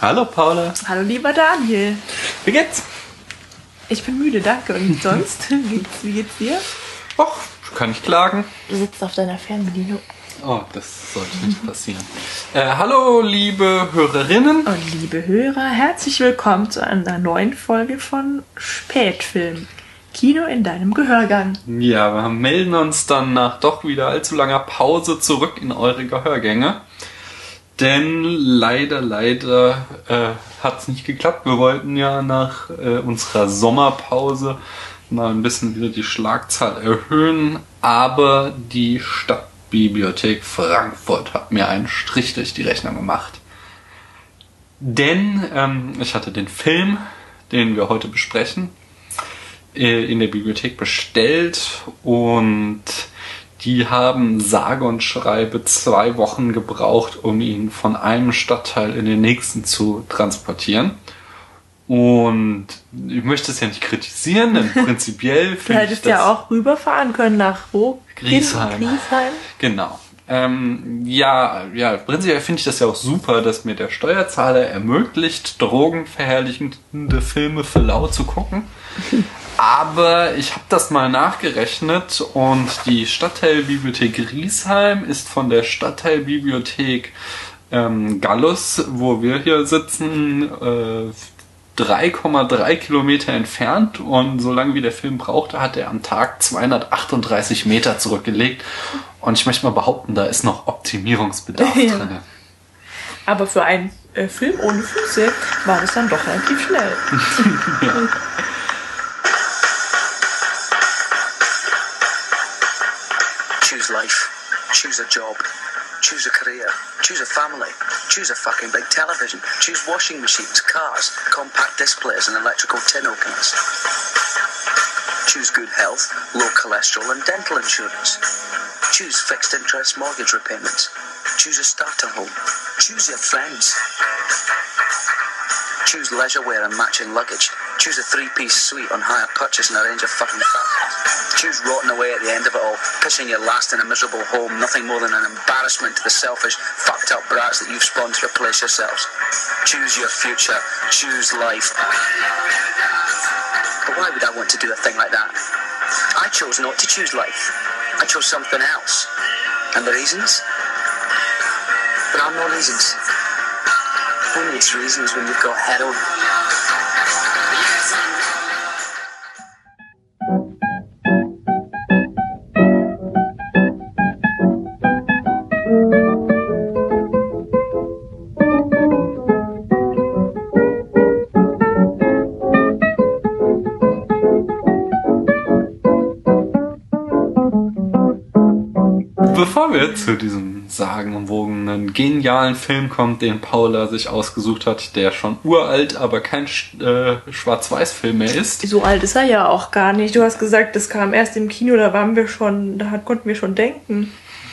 Hallo Paula. Hallo lieber Daniel. Wie geht's? Ich bin müde, danke. Und sonst? wie geht's dir? Och, kann ich klagen. Du sitzt auf deiner Fernbedienung. Oh, das sollte nicht passieren. Äh, hallo, liebe Hörerinnen. Und liebe Hörer, herzlich willkommen zu einer neuen Folge von Spätfilm. Kino in deinem Gehörgang. Ja, wir melden uns dann nach doch wieder allzu langer Pause zurück in eure Gehörgänge. Denn leider, leider äh, hat es nicht geklappt. Wir wollten ja nach äh, unserer Sommerpause mal ein bisschen wieder die Schlagzahl erhöhen, aber die Stadtbibliothek Frankfurt hat mir einen Strich durch die Rechnung gemacht. Denn ähm, ich hatte den Film, den wir heute besprechen, äh, in der Bibliothek bestellt und die haben sage und schreibe zwei Wochen gebraucht, um ihn von einem Stadtteil in den nächsten zu transportieren. Und ich möchte es ja nicht kritisieren, denn prinzipiell finde ich. Du hättest ja auch rüberfahren können nach wo? Griesheim. Griesheim. Genau. Ähm, ja, ja, prinzipiell finde ich das ja auch super, dass mir der Steuerzahler ermöglicht, drogenverherrlichende Filme für lau zu gucken. Aber ich habe das mal nachgerechnet und die Stadtteilbibliothek Riesheim ist von der Stadtteilbibliothek ähm, Gallus, wo wir hier sitzen, äh, 3,3 Kilometer entfernt und so lange wie der Film brauchte, hat er am Tag 238 Meter zurückgelegt. Und ich möchte mal behaupten, da ist noch Optimierungsbedarf ja. drin. Aber für einen äh, Film ohne Füße war es dann doch relativ schnell. ja. Choose life. Choose a job. Choose a career. Choose a family. Choose a fucking big television. Choose washing machines, cars, compact displays, and electrical tin openers. Choose good health, low cholesterol, and dental insurance. Choose fixed interest mortgage repayments. Choose a starter home. Choose your friends. Choose leisure wear and matching luggage. Choose a three-piece suite on hire purchase and a range of fucking fabrics. Choose rotting away at the end of it all, pissing your last in a miserable home, nothing more than an embarrassment to the selfish, fucked up brats that you've spawned to replace yourselves. Choose your future. Choose life. But why would I want to do a thing like that? I chose not to choose life. I chose something else. And the reasons? There are no reasons. Needs reasons when you've got heroin? Bevor wir zu diesem sagenumwogenen, genialen Film kommt, den Paula sich ausgesucht hat, der schon uralt, aber kein äh, Schwarz-Weiß-Film mehr ist. So alt ist er ja auch gar nicht. Du hast gesagt, das kam erst im Kino, da waren wir schon, da konnten wir schon denken.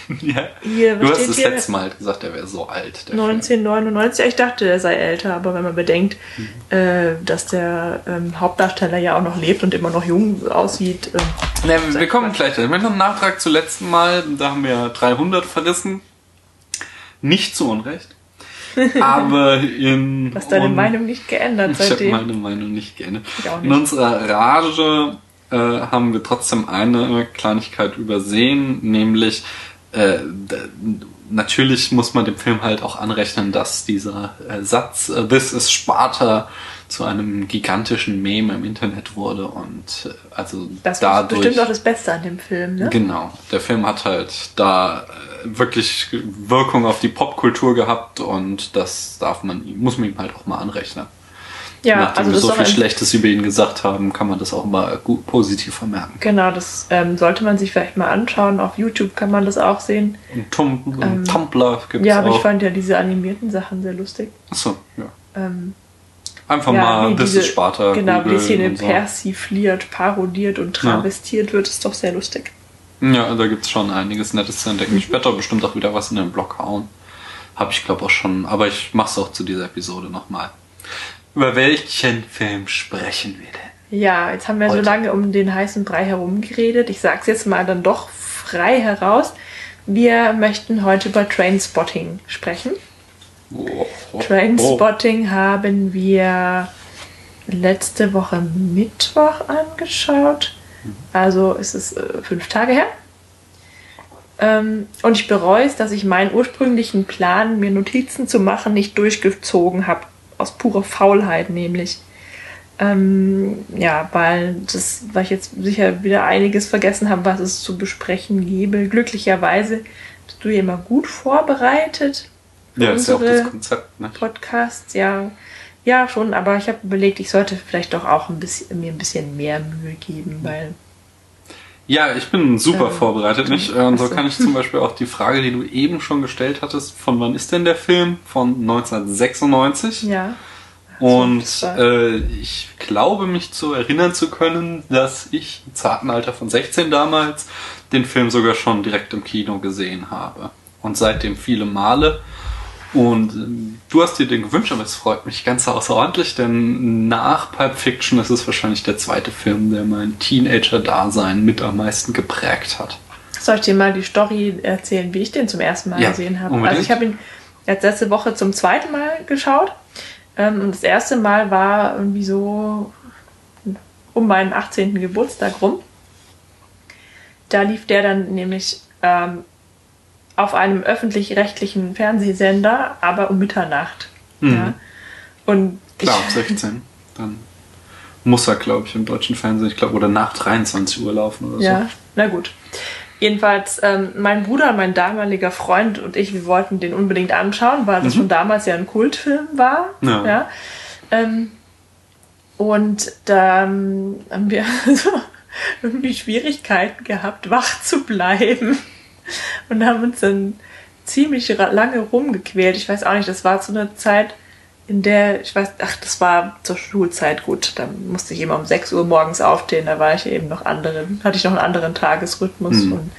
ja. Hier, du hast das letzte Mal halt gesagt, er wäre so alt. 1999. Film. Ich dachte, er sei älter, aber wenn man bedenkt, mhm. äh, dass der ähm, Hauptdarsteller ja auch noch lebt und immer noch jung aussieht. Äh, na, wir kommen gleich. Noch einen Nachtrag zum letzten Mal. Da haben wir 300 verrissen. Nicht zu Unrecht. Aber in. Du hast deine Meinung nicht geändert seitdem. Ich habe meine Meinung nicht geändert. Nicht. In unserer Rage äh, haben wir trotzdem eine Kleinigkeit übersehen, nämlich äh, natürlich muss man dem Film halt auch anrechnen, dass dieser äh, Satz äh, This is Sparta zu einem gigantischen Meme im Internet wurde und äh, also das dadurch... Das ist bestimmt auch das Beste an dem Film, ne? Genau. Der Film hat halt da äh, wirklich Wirkung auf die Popkultur gehabt und das darf man, muss man ihm halt auch mal anrechnen. Ja, Nachdem also wir so viel Schlechtes über ihn gesagt haben, kann man das auch mal gut positiv vermerken. Genau, das ähm, sollte man sich vielleicht mal anschauen. Auf YouTube kann man das auch sehen. Und Tum ähm, Tumblr gibt es Ja, aber auch. ich fand ja diese animierten Sachen sehr lustig. Achso, ja. Ähm, Einfach ja, mal This is Sparta. Genau, wie die Szene so. persifliert, parodiert und travestiert ja. wird, ist doch sehr lustig. Ja, da gibt es schon einiges Nettes zu entdecken. Ich werde da bestimmt auch wieder was in den Blog hauen. Habe ich glaube auch schon, aber ich mache es auch zu dieser Episode nochmal. Über welchen Film sprechen wir denn? Ja, jetzt haben wir Heute. so lange um den heißen Brei herumgeredet. Ich sag's jetzt mal dann doch frei heraus. Wir möchten heute über Trainspotting sprechen. Oh, oh, Trainspotting haben wir letzte Woche Mittwoch angeschaut. Also ist es äh, fünf Tage her. Ähm, und ich bereue es, dass ich meinen ursprünglichen Plan, mir Notizen zu machen, nicht durchgezogen habe. Aus purer Faulheit nämlich. Ähm, ja, weil, das, weil ich jetzt sicher wieder einiges vergessen habe, was es zu besprechen gäbe. Glücklicherweise bist du ja immer gut vorbereitet. Ja, ist ja auch das Konzept, ne? Podcasts, ja. Ja, schon, aber ich habe überlegt, ich sollte vielleicht doch auch ein bisschen, mir ein bisschen mehr Mühe geben, weil Ja, ich bin super Ähm, vorbereitet, nicht? Äh, Und so kann ich zum Beispiel auch die Frage, die du eben schon gestellt hattest, von wann ist denn der Film? Von 1996. ja. Und äh, ich glaube mich zu erinnern zu können, dass ich im zarten Alter von 16 damals den Film sogar schon direkt im Kino gesehen habe. Und seitdem viele Male. Und ähm, du hast dir den gewünscht, aber es freut mich ganz außerordentlich, denn nach Pulp Fiction ist es wahrscheinlich der zweite Film, der mein Teenager-Dasein mit am meisten geprägt hat. Soll ich dir mal die Story erzählen, wie ich den zum ersten Mal Ja, gesehen habe? unbedingt. Also ich habe ihn jetzt letzte Woche zum zweiten Mal geschaut. Ähm, und das erste Mal war irgendwie so um meinen 18. Geburtstag rum. Da lief der dann nämlich ähm, auf einem öffentlich-rechtlichen Fernsehsender, aber um Mitternacht. Mhm. Ja. Und Klar, ab ich, 16. Dann muss er, glaube ich, im deutschen Fernsehen, ich glaube, oder nach 23 Uhr laufen oder Ja, na gut. Jedenfalls, ähm, mein Bruder, mein damaliger Freund und ich, wir wollten den unbedingt anschauen, weil das schon damals ja ein Kultfilm war. Ja. Ähm, und da ähm, haben wir so irgendwie Schwierigkeiten gehabt, wach zu bleiben. Und haben uns dann ziemlich lange rumgequält. Ich weiß auch nicht, das war zu einer Zeit, in der, ich weiß, ach, das war zur Schulzeit gut. Da musste ich immer um 6 Uhr morgens aufstehen, da war ich eben noch anderen, hatte ich noch einen anderen Tagesrhythmus Mhm. und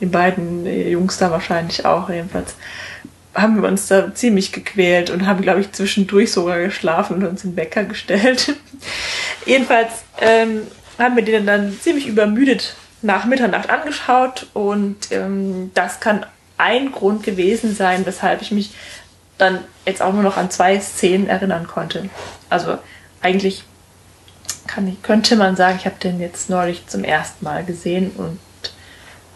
die beiden äh, Jungs da wahrscheinlich auch jedenfalls. Haben wir uns da ziemlich gequält und haben, glaube ich, zwischendurch sogar geschlafen und uns den Wecker gestellt. Jedenfalls ähm, haben wir den dann ziemlich übermüdet nach Mitternacht angeschaut und ähm, das kann ein Grund gewesen sein, weshalb ich mich dann jetzt auch nur noch an zwei Szenen erinnern konnte. Also eigentlich kann ich, könnte man sagen, ich habe den jetzt neulich zum ersten Mal gesehen und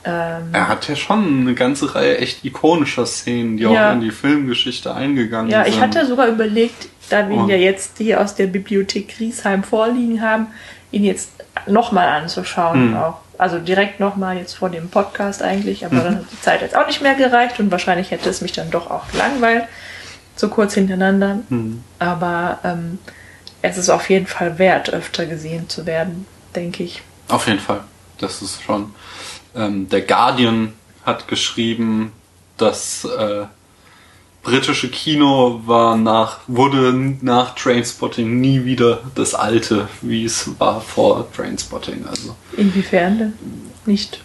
ähm, Er hat ja schon eine ganze Reihe echt ikonischer Szenen, die Ja. auch in die Filmgeschichte eingegangen Ja, sind. ich hatte sogar überlegt, da wir ihn ja jetzt hier aus der Bibliothek Griesheim vorliegen haben, ihn jetzt nochmal anzuschauen. Mhm. Auch. Also direkt nochmal jetzt vor dem Podcast eigentlich, aber Mhm. dann hat die Zeit jetzt auch nicht mehr gereicht und wahrscheinlich hätte es mich dann doch auch gelangweilt, so kurz hintereinander. Mhm. Aber ähm, es ist auf jeden Fall wert, öfter gesehen zu werden, denke ich. Auf jeden Fall. Das ist schon. Ähm, der Guardian hat geschrieben, das äh, britische Kino war nach, wurde nach Trainspotting nie wieder das alte, wie es war vor Trainspotting. Also Inwiefern denn? Nicht.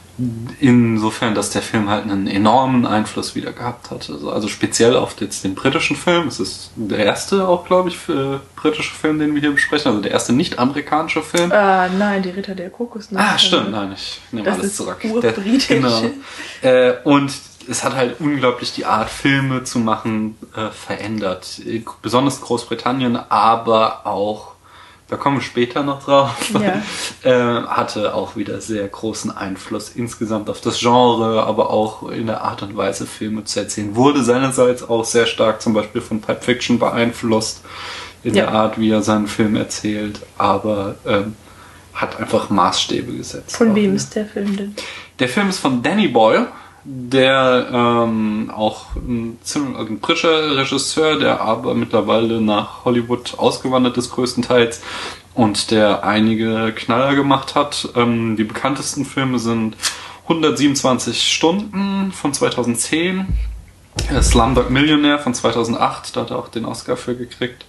insofern, dass der Film halt einen enormen Einfluss wieder gehabt hat. Also, also speziell auf jetzt den britischen Film. Es ist der erste auch, glaube ich, für, britische Film, den wir hier besprechen. Also der erste nicht-amerikanische Film. Äh, nein, die Ritter der Kokosnuss. Ah, stimmt, nein, ich nehme Das alles ist zurück. urbritisch. genau. Äh, und es hat halt unglaublich die Art, Filme zu machen, äh, verändert. Äh, Besonders Großbritannien, aber auch, da kommen wir später noch drauf, Ja. äh, hatte auch wieder sehr großen Einfluss insgesamt auf das Genre, aber auch in der Art und Weise, Filme zu erzählen. Wurde seinerseits auch sehr stark zum Beispiel von Pulp Fiction beeinflusst, in Ja. der Art, wie er seinen Film erzählt, aber ähm, hat einfach Maßstäbe gesetzt. Von wem wieder. ist der Film denn? Der Film ist von Danny Boyle, der ähm, auch ein, ein britischer Regisseur, der aber mittlerweile nach Hollywood ausgewandert ist größtenteils und der einige Knaller gemacht hat. Ähm, die bekanntesten Filme sind 127 Stunden von 2010, äh, Slumdog Millionaire von 2008, da hat er auch den Oscar für gekriegt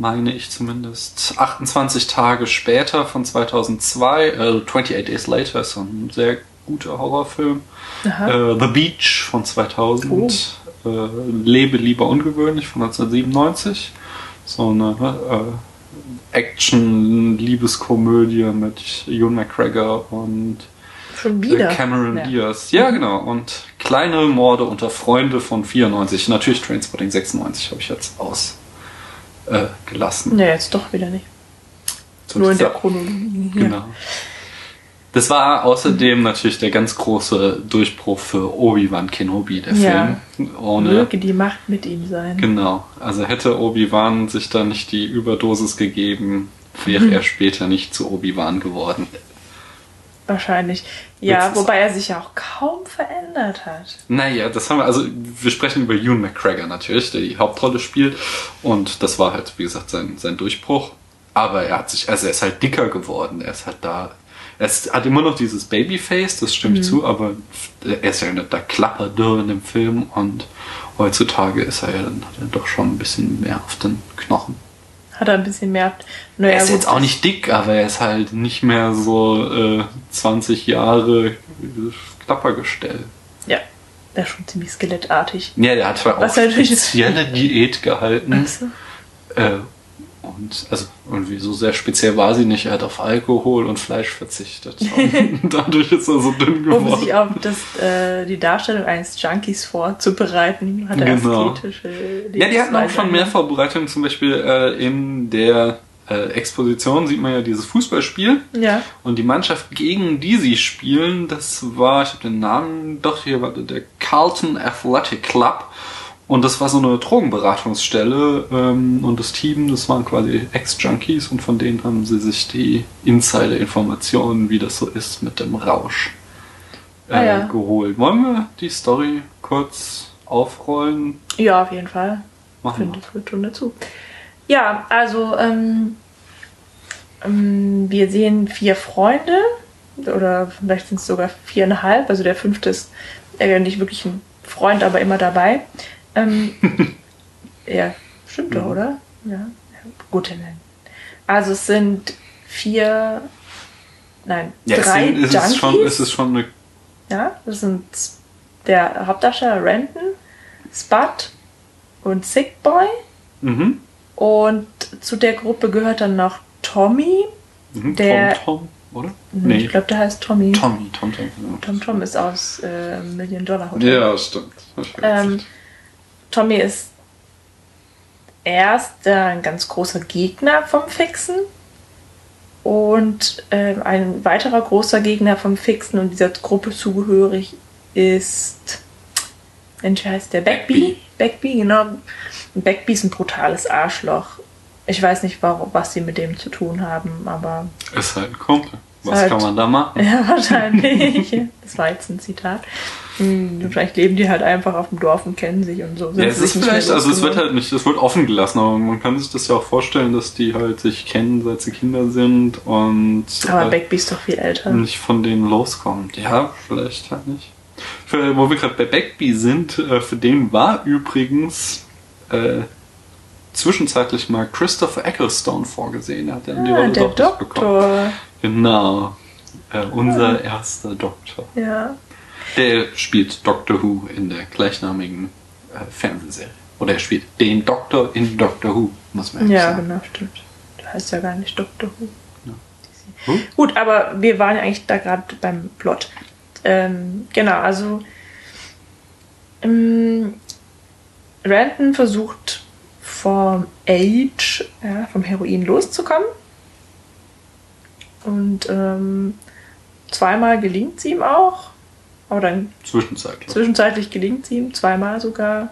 meine ich zumindest. 28 Tage später von 2002, also 28 Days Later ist ein sehr guter Horrorfilm. Äh, The Beach von 2000. Äh, Lebe lieber ungewöhnlich von 1997. So eine äh, Action-Liebeskomödie mit Ewan McGregor und. Äh, Cameron Ja. Diaz. Ja, genau. Und kleine Morde unter Freunde von 94. Natürlich Trainspotting 96 habe ich jetzt ausgelassen. Äh. Ne, jetzt doch wieder nicht. Nur in der Chronologie. Genau. Das war außerdem natürlich der ganz große Durchbruch für Obi-Wan Kenobi, der Ja. Film. Ohne, Möge die Macht mit ihm sein. Genau. Also hätte Obi-Wan sich da nicht die Überdosis gegeben, wäre Mhm. er später nicht zu Obi-Wan geworden. Wahrscheinlich. Ja, Jetzt wobei er sich ja auch kaum verändert hat. Naja, das haben wir, also wir sprechen über Ewan McGregor natürlich, der die Hauptrolle spielt. Und das war halt, wie gesagt, sein, sein Durchbruch. Aber er hat sich, also er ist halt dicker geworden. Er ist halt da. Er ist, hat immer noch dieses Babyface, das stimmt zu, aber er ist ja nicht der Klapperdürr in dem Film und heutzutage ist er ja dann, hat er doch schon ein bisschen mehr auf den Knochen. Hat er ein bisschen mehr. Naja, er ist jetzt auch nicht dick, aber er ist halt nicht mehr so äh, 20 Jahre äh, Klappergestell. Ja, der ist schon ziemlich skelettartig. Ja, der hat zwar auch spezielle Diät gehalten. Achso. Äh, und also irgendwie so sehr speziell war sie nicht. Er hat auf Alkohol und Fleisch verzichtet. Und dadurch ist er so dünn Um geworden. sich auf das, äh, die Darstellung eines Junkies vorzubereiten, hat er Genau. asketische Ja, die hatten auch schon mehr Vorbereitungen. Zum Beispiel äh, in der äh, Exposition sieht man ja dieses Fußballspiel. Ja, Und die Mannschaft, gegen die sie spielen, das war, ich habe den Namen, doch hier war der Carlton Athletic Club. Und das war so eine Drogenberatungsstelle. Ähm, und das Team, das waren quasi Ex-Junkies und von denen haben sie sich die Insider-Informationen, wie das so ist mit dem Rausch, äh, Ah, ja. geholt. Wollen wir die Story kurz aufrollen? ja, auf jeden Fall. Ich Machen finde, wir. das gehört schon dazu. Ja, also ähm, ähm, wir sehen vier Freunde oder vielleicht sind es sogar viereinhalb. Also der fünfte ist äh, nicht wirklich ein Freund, aber immer dabei. Ähm, ja, stimmt doch, oder? Ja, gut. Nein. Also es sind vier, nein, Ja, es, drei sind, es, Junkies. ist schon, es ist schon eine Ja, das sind der Hauptdarsteller Renton, Spud und Sick Boy. Mhm. Und zu der Gruppe gehört dann noch Tommy. Mhm. Der- Tom, Tom, oder? Ich glaube, der heißt Tommy. Tommy, Tom, Tom. genau. Tom Tom ist aus äh, Million Dollar Hotel. Ja, stimmt. Ähm, Tommy ist erst äh, ein ganz großer Gegner vom Fixen und ähm, ein weiterer großer Gegner vom Fixen und dieser Gruppe zugehörig ist, Mensch, wie heißt der Backbee? Backbee, genau. Backbee ist ein brutales Arschloch. Ich weiß nicht, warum, was sie mit dem zu tun haben, aber Ist halt ein Kumpel. Was Halt. kann man da machen? ja, wahrscheinlich. das war jetzt ein Zitat. Hm, Vielleicht leben die halt einfach auf dem Dorf und kennen sich und so. sind Ja, es ist vielleicht, also es wird halt nicht, es wird offen gelassen, aber man kann sich das ja auch vorstellen, dass die halt sich kennen, seit sie Kinder sind und Aber äh, Backbee ist doch viel älter. nicht von denen loskommt. Ja, vielleicht halt nicht. Für, wo wir gerade bei Backbee sind, äh, für den war übrigens äh, zwischenzeitlich mal Christopher Ecclestone vorgesehen. Er hat dann die Ah, Rolle der Doktors bekommen. Genau. Äh, unser erster Doktor. Ja. Der spielt Doctor Who in der gleichnamigen äh, Fernsehserie. Oder er spielt den Doktor in Doctor Who, muss man Ja, sagen. genau, stimmt. Der heißt ja gar nicht Doctor Who. Hm? Gut, aber wir waren ja eigentlich da gerade beim Plot. Ähm, genau, also ähm, Renton versucht vom Age, ja, vom Heroin loszukommen. Und ähm, zweimal gelingt es ihm auch. Aber dann Zwischenzeitlich. Zwischenzeitlich gelingt es ihm, zweimal sogar.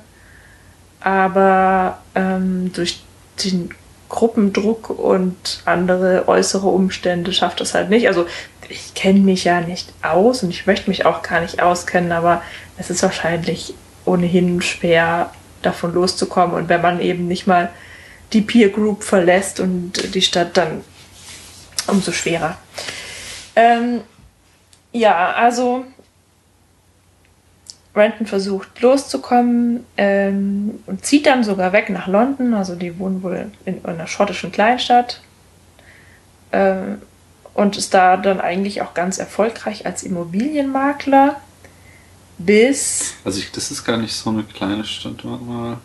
Aber ähm, durch den Gruppendruck und andere äußere Umstände schafft es halt nicht. Also ich kenne mich ja nicht aus und ich möchte mich auch gar nicht auskennen, aber es ist wahrscheinlich ohnehin schwer, davon loszukommen. Und wenn man eben nicht mal die Peer Group verlässt und die Stadt, dann umso schwerer. Ähm, ja, also Renton versucht loszukommen ähm, und zieht dann sogar weg nach London. Also die wohnen wohl in einer schottischen Kleinstadt. Ähm, und ist da dann eigentlich auch ganz erfolgreich als Immobilienmakler. Bis, Also ich, das ist gar nicht so eine kleine Stadt. Warte mal.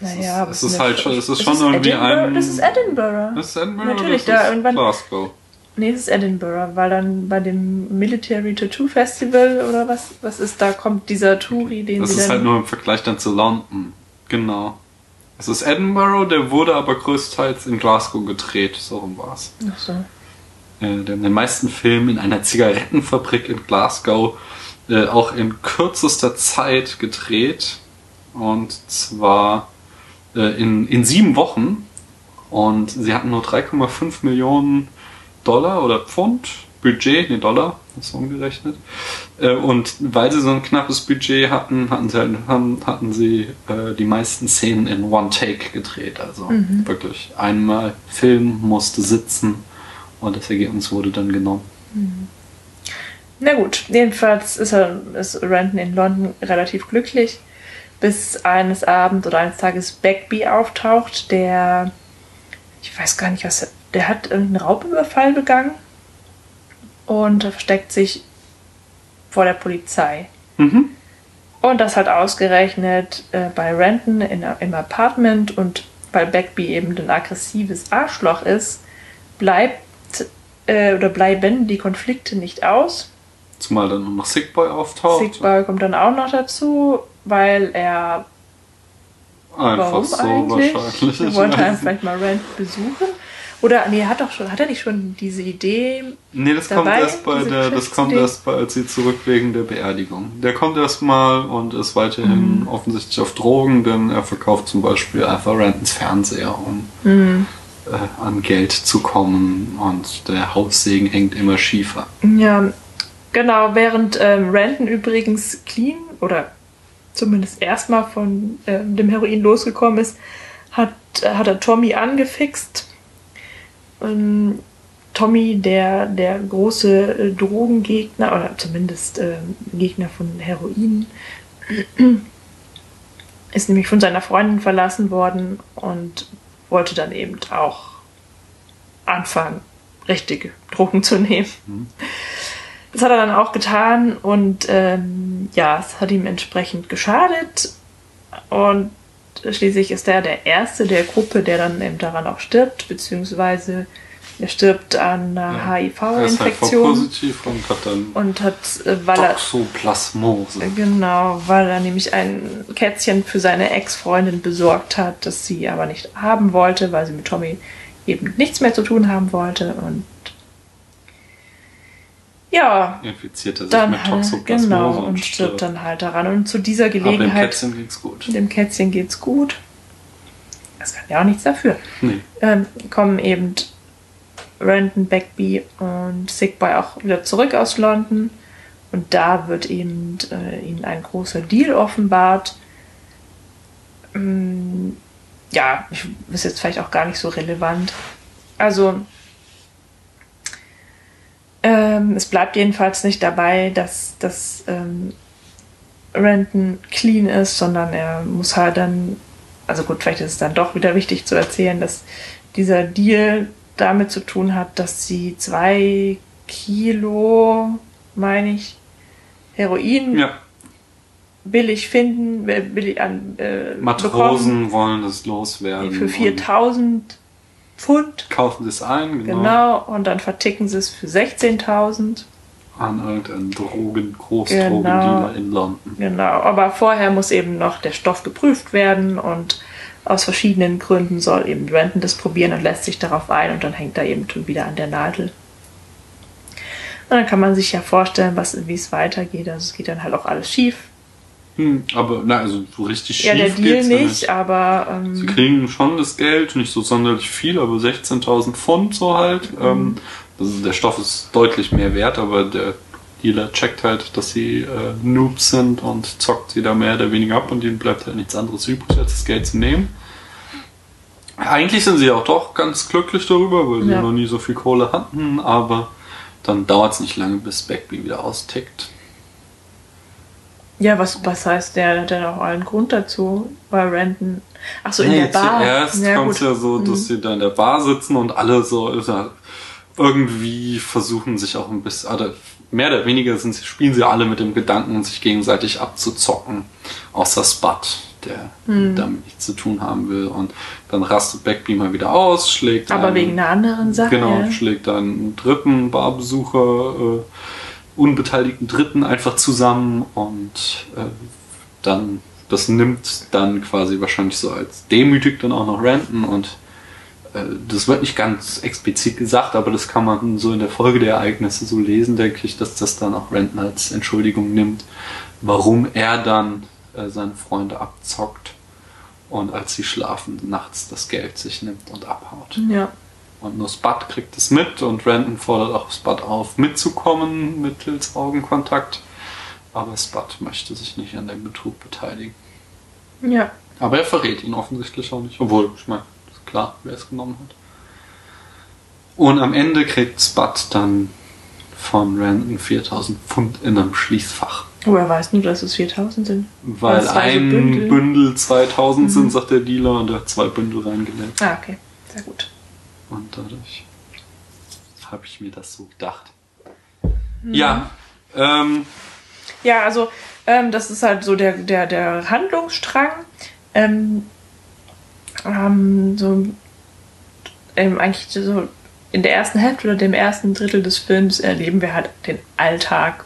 Naja, es ist eine- halt schon- es ist das schon irgendwie Edinburgh, ein- Das ist Edinburgh. Das ist Edinburgh Natürlich, da ist irgendwann- Glasgow. Nee, es ist Edinburgh, weil dann bei dem Military Tattoo Festival oder was, was ist, da kommt dieser Touri, den Das ist halt nur im Vergleich dann zu London. Genau. Es ist Edinburgh, der wurde aber größtenteils in Glasgow gedreht, so rum war's. Ach so. Äh, der in den meisten Filmen in einer Zigarettenfabrik in Glasgow äh, auch in kürzester Zeit gedreht. Und zwar äh, in, in sieben Wochen. Und sie hatten nur 3,5 Millionen Dollar oder Pfund Budget, nee, Dollar, das ist umgerechnet. Äh, und weil sie so ein knappes Budget hatten, hatten sie, halt, haben, hatten sie äh, die meisten Szenen in One Take gedreht. Also wirklich einmal Film musste sitzen und das Ergebnis wurde dann genommen. Na gut, jedenfalls ist, er, ist Renton in London relativ glücklich, bis eines Abends oder eines Tages Bagby auftaucht, der, ich weiß gar nicht, was er, der hat irgendeinen Raubüberfall begangen und er versteckt sich vor der Polizei. Mhm. Und das halt ausgerechnet äh, bei Renton in, im Apartment und weil Bagby eben ein aggressives Arschloch ist, bleibt äh, oder bleiben die Konflikte nicht aus. Zumal dann noch Sick Boy auftaucht. Sigboy kommt dann auch noch dazu, weil er Einfach warum so eigentlich? wahrscheinlich. Er Ich wollte nicht. vielleicht mal Rand besuchen. Oder nee, hat doch schon, hat er nicht schon diese Idee? Nee, das kommt dabei, erst bei der, das kommt erst bei, als sie zurück wegen der Beerdigung. Der kommt erstmal und ist weiterhin Mhm. offensichtlich auf Drogen, denn er verkauft zum Beispiel einfach Rantons Fernseher, um Mhm. äh, an Geld zu kommen und der Haussegen hängt immer schiefer. Ja, genau. Während ähm, Renton übrigens clean oder zumindest erstmal von ähm, dem Heroin losgekommen ist, hat, äh, hat er Tommy angefixt. Ähm, Tommy, der, der große äh, Drogengegner, oder zumindest ähm, Gegner von Heroin, ist nämlich von seiner Freundin verlassen worden und wollte dann eben auch anfangen, richtige Drogen zu nehmen. Das hat er dann auch getan und ähm, ja, es hat ihm entsprechend geschadet. Und schließlich ist er der Erste der Gruppe, der dann eben daran auch stirbt, beziehungsweise er stirbt an einer Er ist halt HIV-Infektion positiv und hat dann und hat, äh, weil er Toxoplasmose. Genau, weil er nämlich ein Kätzchen für seine Ex-Freundin besorgt hat, das sie aber nicht haben wollte, weil sie mit Tommy eben nichts mehr zu tun haben wollte. Und ja, Infiziert er sich dann mit Toxoplasmose genau, und, und stirbt dann halt daran. Und zu dieser Aber dem Gelegenheit, Kätzchen ging's gut. dem Kätzchen geht's gut. Das kann ja auch nichts dafür. Nee. Ähm, kommen eben Renton, Bagby und Sigboy auch wieder zurück aus London. Und da wird eben äh, ihnen ein großer Deal offenbart. Mm, ja, ich, ist jetzt vielleicht auch gar nicht so relevant. Also, ähm, es bleibt jedenfalls nicht dabei, dass, dass ähm, Renton clean ist, sondern er muss halt dann, also gut, vielleicht ist es dann doch wieder wichtig zu erzählen, dass dieser Deal damit zu tun hat, dass sie zwei Kilo, meine ich, Heroin Ja, billig finden, äh, billig an äh, bekommen Matrosen wollen das loswerden. für und 4000 Pfund. Kaufen sie es ein, genau. Genau, und dann verticken sie es für 16.000. An irgendeinen Drogen, Genau. Großdrogendealer in London. Genau, aber vorher muss eben noch der Stoff geprüft werden und aus verschiedenen Gründen soll eben Renton das probieren und lässt sich darauf ein und dann hängt er eben schon wieder an der Nadel. Und dann kann man sich ja vorstellen, was, wie es weitergeht. Also es geht dann halt auch alles schief. Hm, aber, na, also so richtig schief ja, der Deal ja nicht, aber Sie ähm, kriegen schon das Geld, nicht so sonderlich viel, aber 16.000 Pfund so halt. Mhm. Ähm, ist, der Stoff ist deutlich mehr wert, aber der Dealer checkt halt, dass sie äh, Noobs sind und zockt sie da mehr oder weniger ab und ihnen bleibt halt nichts anderes übrig, als das Geld zu nehmen. Eigentlich sind sie auch doch ganz glücklich darüber, weil sie Ja. noch nie so viel Kohle hatten, aber dann dauert es nicht lange, bis Backby wieder austickt. Ja, was, was heißt der? Hat auch allen Grund dazu, weil Renton. Ach so, in Nee, der Bar. Zuerst Ja, kommt ja so, dass Mhm. sie da in der Bar sitzen und alle so irgendwie versuchen sich auch ein bisschen, oder mehr oder weniger sind sie, spielen sie alle mit dem Gedanken, sich gegenseitig abzuzocken. Außer Spud. der Hm. damit nichts zu tun haben will. Und dann rastet Beckby mal wieder aus, schlägt Aber einen- wegen einer anderen Sache. Genau, ja. schlägt einen dritten Barbesucher, äh, unbeteiligten Dritten einfach zusammen und äh, dann, das nimmt dann quasi wahrscheinlich so als demütigt dann auch noch Renton und äh, das wird nicht ganz explizit gesagt, aber das kann man so in der Folge der Ereignisse so lesen, denke ich, dass das dann auch Renton als Entschuldigung nimmt, warum er dann äh, seine Freunde abzockt und als sie schlafen nachts das Geld sich nimmt und abhaut. ja. Und nur Spud kriegt es mit und Brandon fordert auch Spud auf, mitzukommen mittels Augenkontakt. Aber Spud möchte sich nicht an dem Betrug beteiligen. Ja. Aber er verrät ihn offensichtlich auch nicht. Obwohl, ich meine, ist klar, wer es genommen hat. Und am Ende kriegt Spud dann von Randon 4000 Pfund in einem Schließfach. Oh, er weiß nur, dass es 4000 sind. Weil ein Bündel. Bündel, 2000 sind, sagt der Dealer, und er hat zwei Bündel reingelegt. Ah, okay. Sehr gut. Und dadurch habe ich mir das so gedacht. Mhm. Ja, ähm, Ja, also ähm, das ist halt so der, der, der Handlungsstrang. Ähm, ähm, so ähm, eigentlich so in der ersten Hälfte oder dem ersten Drittel des Films erleben wir halt den Alltag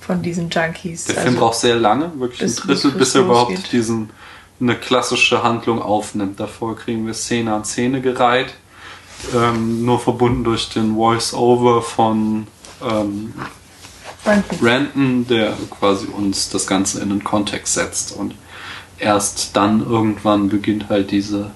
von diesen Junkies. der also, Film braucht sehr lange, wirklich bis- ein Drittel, bis- er überhaupt diesen eine klassische Handlung aufnimmt. Davor kriegen wir Szene an Szene gereiht, ähm, nur verbunden durch den Voice-Over von ähm, Brandon. Ranton, der quasi uns das Ganze in den Kontext setzt und erst dann irgendwann beginnt halt diese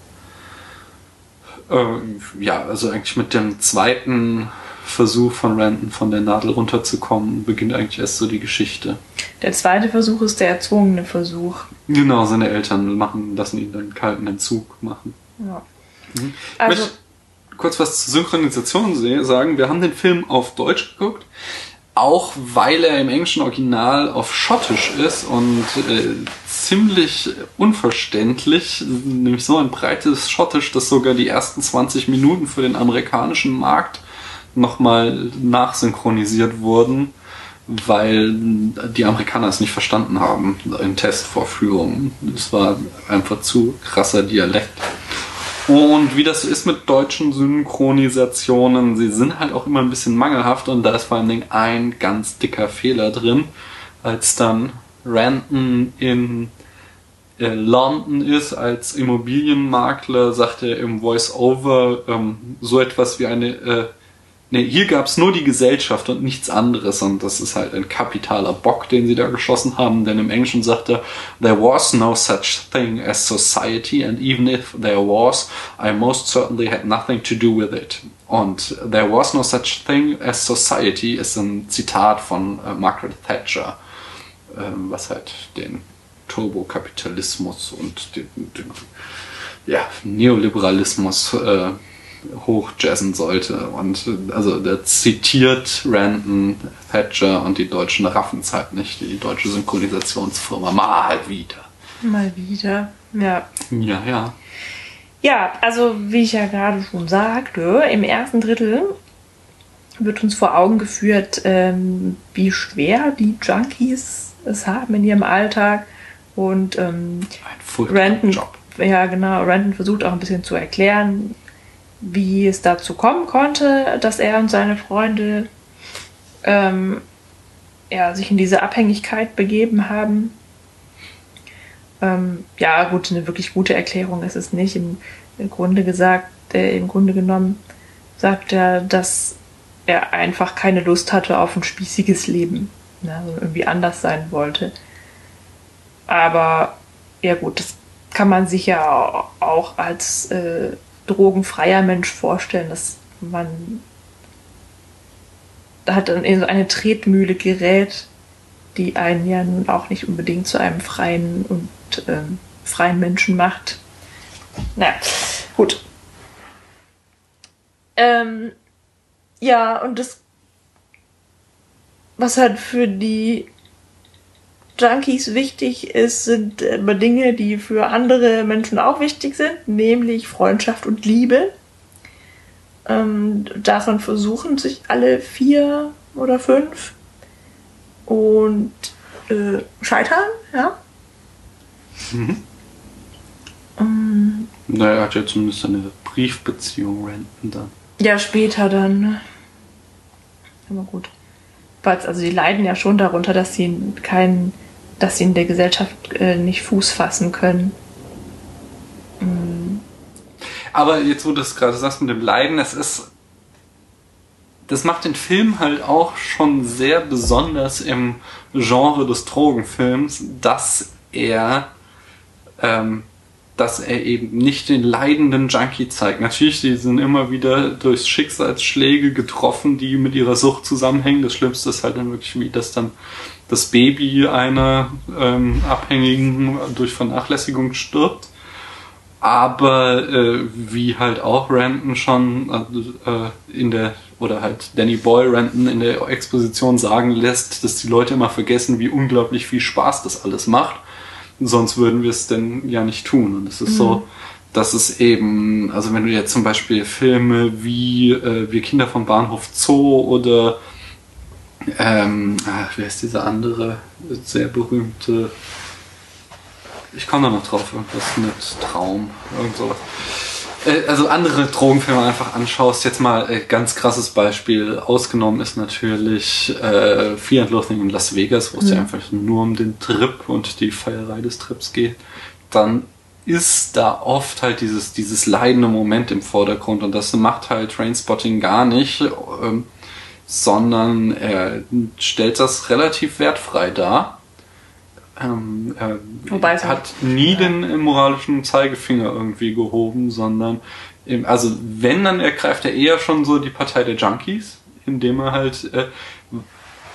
äh, ja, also eigentlich mit dem zweiten Versuch von Ranton von der Nadel runterzukommen, beginnt eigentlich erst so die Geschichte. Der zweite Versuch ist der erzwungene Versuch. Genau, seine Eltern machen, lassen ihn dann kalten Entzug machen. Ja. Ich Also, kurz was zur Synchronisation sagen. Wir haben den Film auf Deutsch geguckt, auch weil er im englischen Original auf Schottisch ist und äh, ziemlich unverständlich, nämlich so ein breites Schottisch, dass sogar die ersten 20 Minuten für den amerikanischen Markt nochmal nachsynchronisiert wurden, weil die Amerikaner es nicht verstanden haben in Testvorführungen. Es war einfach zu krasser Dialekt. Und wie das so ist mit deutschen Synchronisationen, sie sind halt auch immer ein bisschen mangelhaft und da ist vor allen Dingen ein ganz dicker Fehler drin, als dann Ranton in äh, London ist als Immobilienmakler, sagt er im Voice-Over ähm, so etwas wie eine äh, Nee, hier gab's nur die Gesellschaft und nichts anderes. Und das ist halt ein kapitaler Bock, den sie da geschossen haben, denn im Englischen sagt er, there was no such thing as society. And even if there was, I most certainly had nothing to do with it. Und there was no such thing as society ist ein Zitat von äh, Margaret Thatcher, ähm, was halt den Turbokapitalismus und den, den ja, Neoliberalismus äh, hochjazzen sollte. Und also der zitiert Random Thatcher und die Deutschen raffen es halt nicht, die deutsche Synchronisationsfirma mal wieder. mal wieder. Ja. Ja, ja. Ja, also wie ich ja gerade schon sagte, im ersten Drittel wird uns vor Augen geführt, ähm, wie schwer die Junkies es haben in ihrem Alltag. Und ähm, Ein Job. ja genau, Ranton versucht auch ein bisschen zu erklären, wie es dazu kommen konnte, dass er und seine Freunde ähm, ja, sich in diese Abhängigkeit begeben haben. Ähm, ja, gut, eine wirklich gute Erklärung ist es nicht. Im, im Grunde gesagt, äh, im Grunde genommen sagt er, dass er einfach keine Lust hatte auf ein spießiges Leben. Ne, also irgendwie anders sein wollte. Aber ja gut, das kann man sich ja auch als äh, drogenfreier Mensch vorstellen, dass man hat dann in so eine Tretmühle gerät, die einen ja nun auch nicht unbedingt zu einem freien und ähm, freien Menschen macht. Naja, gut. Ähm, ja, und das, was halt für die Junkies wichtig ist, sind immer Dinge, die für andere Menschen auch wichtig sind, nämlich Freundschaft und Liebe. Ähm, daran versuchen sich alle vier oder fünf und äh, scheitern, ja. Naja, er hat ja zumindest eine Briefbeziehung, Renton dann. Ja, später dann. ne? Aber gut. Also die leiden ja schon darunter, dass sie keinen, dass sie in der Gesellschaft äh, nicht Fuß fassen können. Aber jetzt, wo du das gerade sagst mit dem Leiden, es ist. Das macht den Film halt auch schon sehr besonders im Genre des Drogenfilms, dass er, ähm, dass er eben nicht den leidenden Junkie zeigt. Natürlich, die sind immer wieder durch Schicksalsschläge getroffen, die mit ihrer Sucht zusammenhängen. Das Schlimmste ist halt dann wirklich, wie das dann das Baby einer ähm, Abhängigen durch Vernachlässigung stirbt aber äh, wie halt auch Renton schon äh, in der oder halt Danny Boyle Renton in der Exposition sagen lässt, dass die Leute immer vergessen, wie unglaublich viel Spaß das alles macht. Sonst würden wir es denn ja nicht tun. Und es ist so, dass es eben, also wenn du jetzt zum Beispiel Filme wie äh, Wir Kinder vom Bahnhof Zoo oder ähm, ach, wer ist dieser andere sehr berühmte? Ich komme da noch drauf, irgendwas mit Traum, irgend sowas. Äh, Also andere Drogenfilme einfach anschaust, jetzt mal äh, ganz krasses Beispiel, ausgenommen ist natürlich äh, Fear and Loathing in Las Vegas, wo es ja einfach nur um den Trip und die Feierei des Trips geht, dann ist da oft halt dieses, dieses leidende Moment im Vordergrund und das macht halt Trainspotting gar nicht, ähm, sondern er stellt das relativ wertfrei dar. Ähm, er Wobei es hat nie den moralischen Zeigefinger irgendwie gehoben, sondern im, also wenn, dann ergreift er eher schon so die Partei der Junkies, indem er halt äh,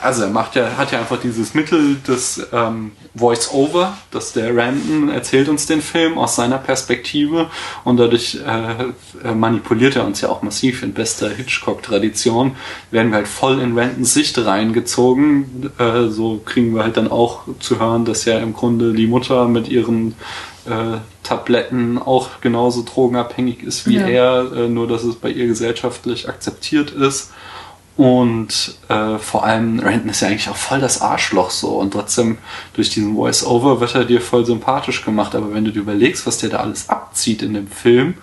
also er macht ja, hat ja einfach dieses Mittel des ähm, Voice-Over, dass der Random erzählt uns den Film aus seiner Perspektive und dadurch äh, äh, manipuliert er uns ja auch massiv in bester Hitchcock-Tradition. Werden wir halt voll in Randons Sicht reingezogen. Äh, so kriegen wir halt dann auch zu hören, dass ja im Grunde die Mutter mit ihren äh, Tabletten auch genauso drogenabhängig ist wie Ja. er, äh, nur dass es bei ihr gesellschaftlich akzeptiert ist. Und äh, vor allem, Renton ist ja eigentlich auch voll das Arschloch so und trotzdem durch diesen Voice-Over wird er dir voll sympathisch gemacht. Aber wenn du dir überlegst, was der da alles abzieht in dem Film,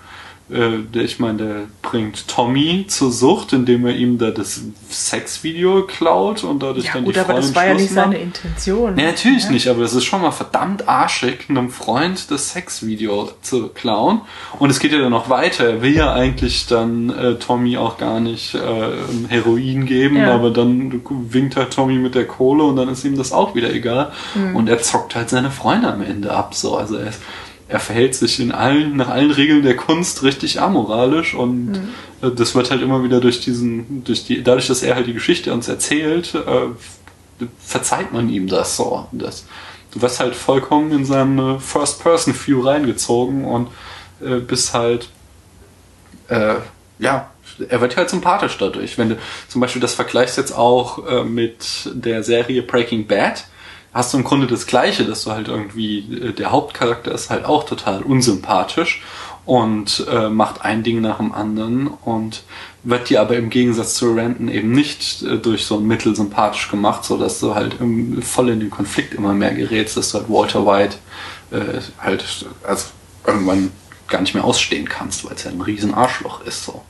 äh, der, ich meine, der bringt Tommy zur Sucht, indem er ihm da das Sexvideo klaut und dadurch Ja dann gut, die aber Freundin das war ja nicht macht. seine Intention. Nee, natürlich Ja. nicht, aber es ist schon mal verdammt arschig, einem Freund das Sexvideo zu klauen. Und es geht ja dann noch weiter. Er will ja eigentlich dann äh, Tommy auch gar nicht äh, Heroin geben, Ja. aber dann winkt halt Tommy mit der Kohle und dann ist ihm das auch wieder egal. Mhm. Und er zockt halt seine Freunde am Ende ab. So. Also er, er verhält sich in allen, nach allen Regeln der Kunst richtig amoralisch und Mhm. äh, das wird halt immer wieder durch diesen, durch die, dadurch, dass er halt die Geschichte uns erzählt, äh, verzeiht man ihm das so. Das, du wirst halt vollkommen in seine First-Person-View reingezogen und äh, bist halt, äh, ja, er wird halt sympathisch dadurch. Wenn du zum Beispiel das vergleichst jetzt auch äh, mit der Serie Breaking Bad, hast du im Grunde das Gleiche, dass du halt irgendwie, äh, der Hauptcharakter ist halt auch total unsympathisch und äh, macht ein Ding nach dem anderen und wird dir aber im Gegensatz zu Renton eben nicht äh, durch so ein Mittel sympathisch gemacht, so dass du halt im, voll in den Konflikt immer mehr gerätst, dass du halt Walter White äh, halt also irgendwann gar nicht mehr ausstehen kannst, weil es ja ein riesen Arschloch ist so.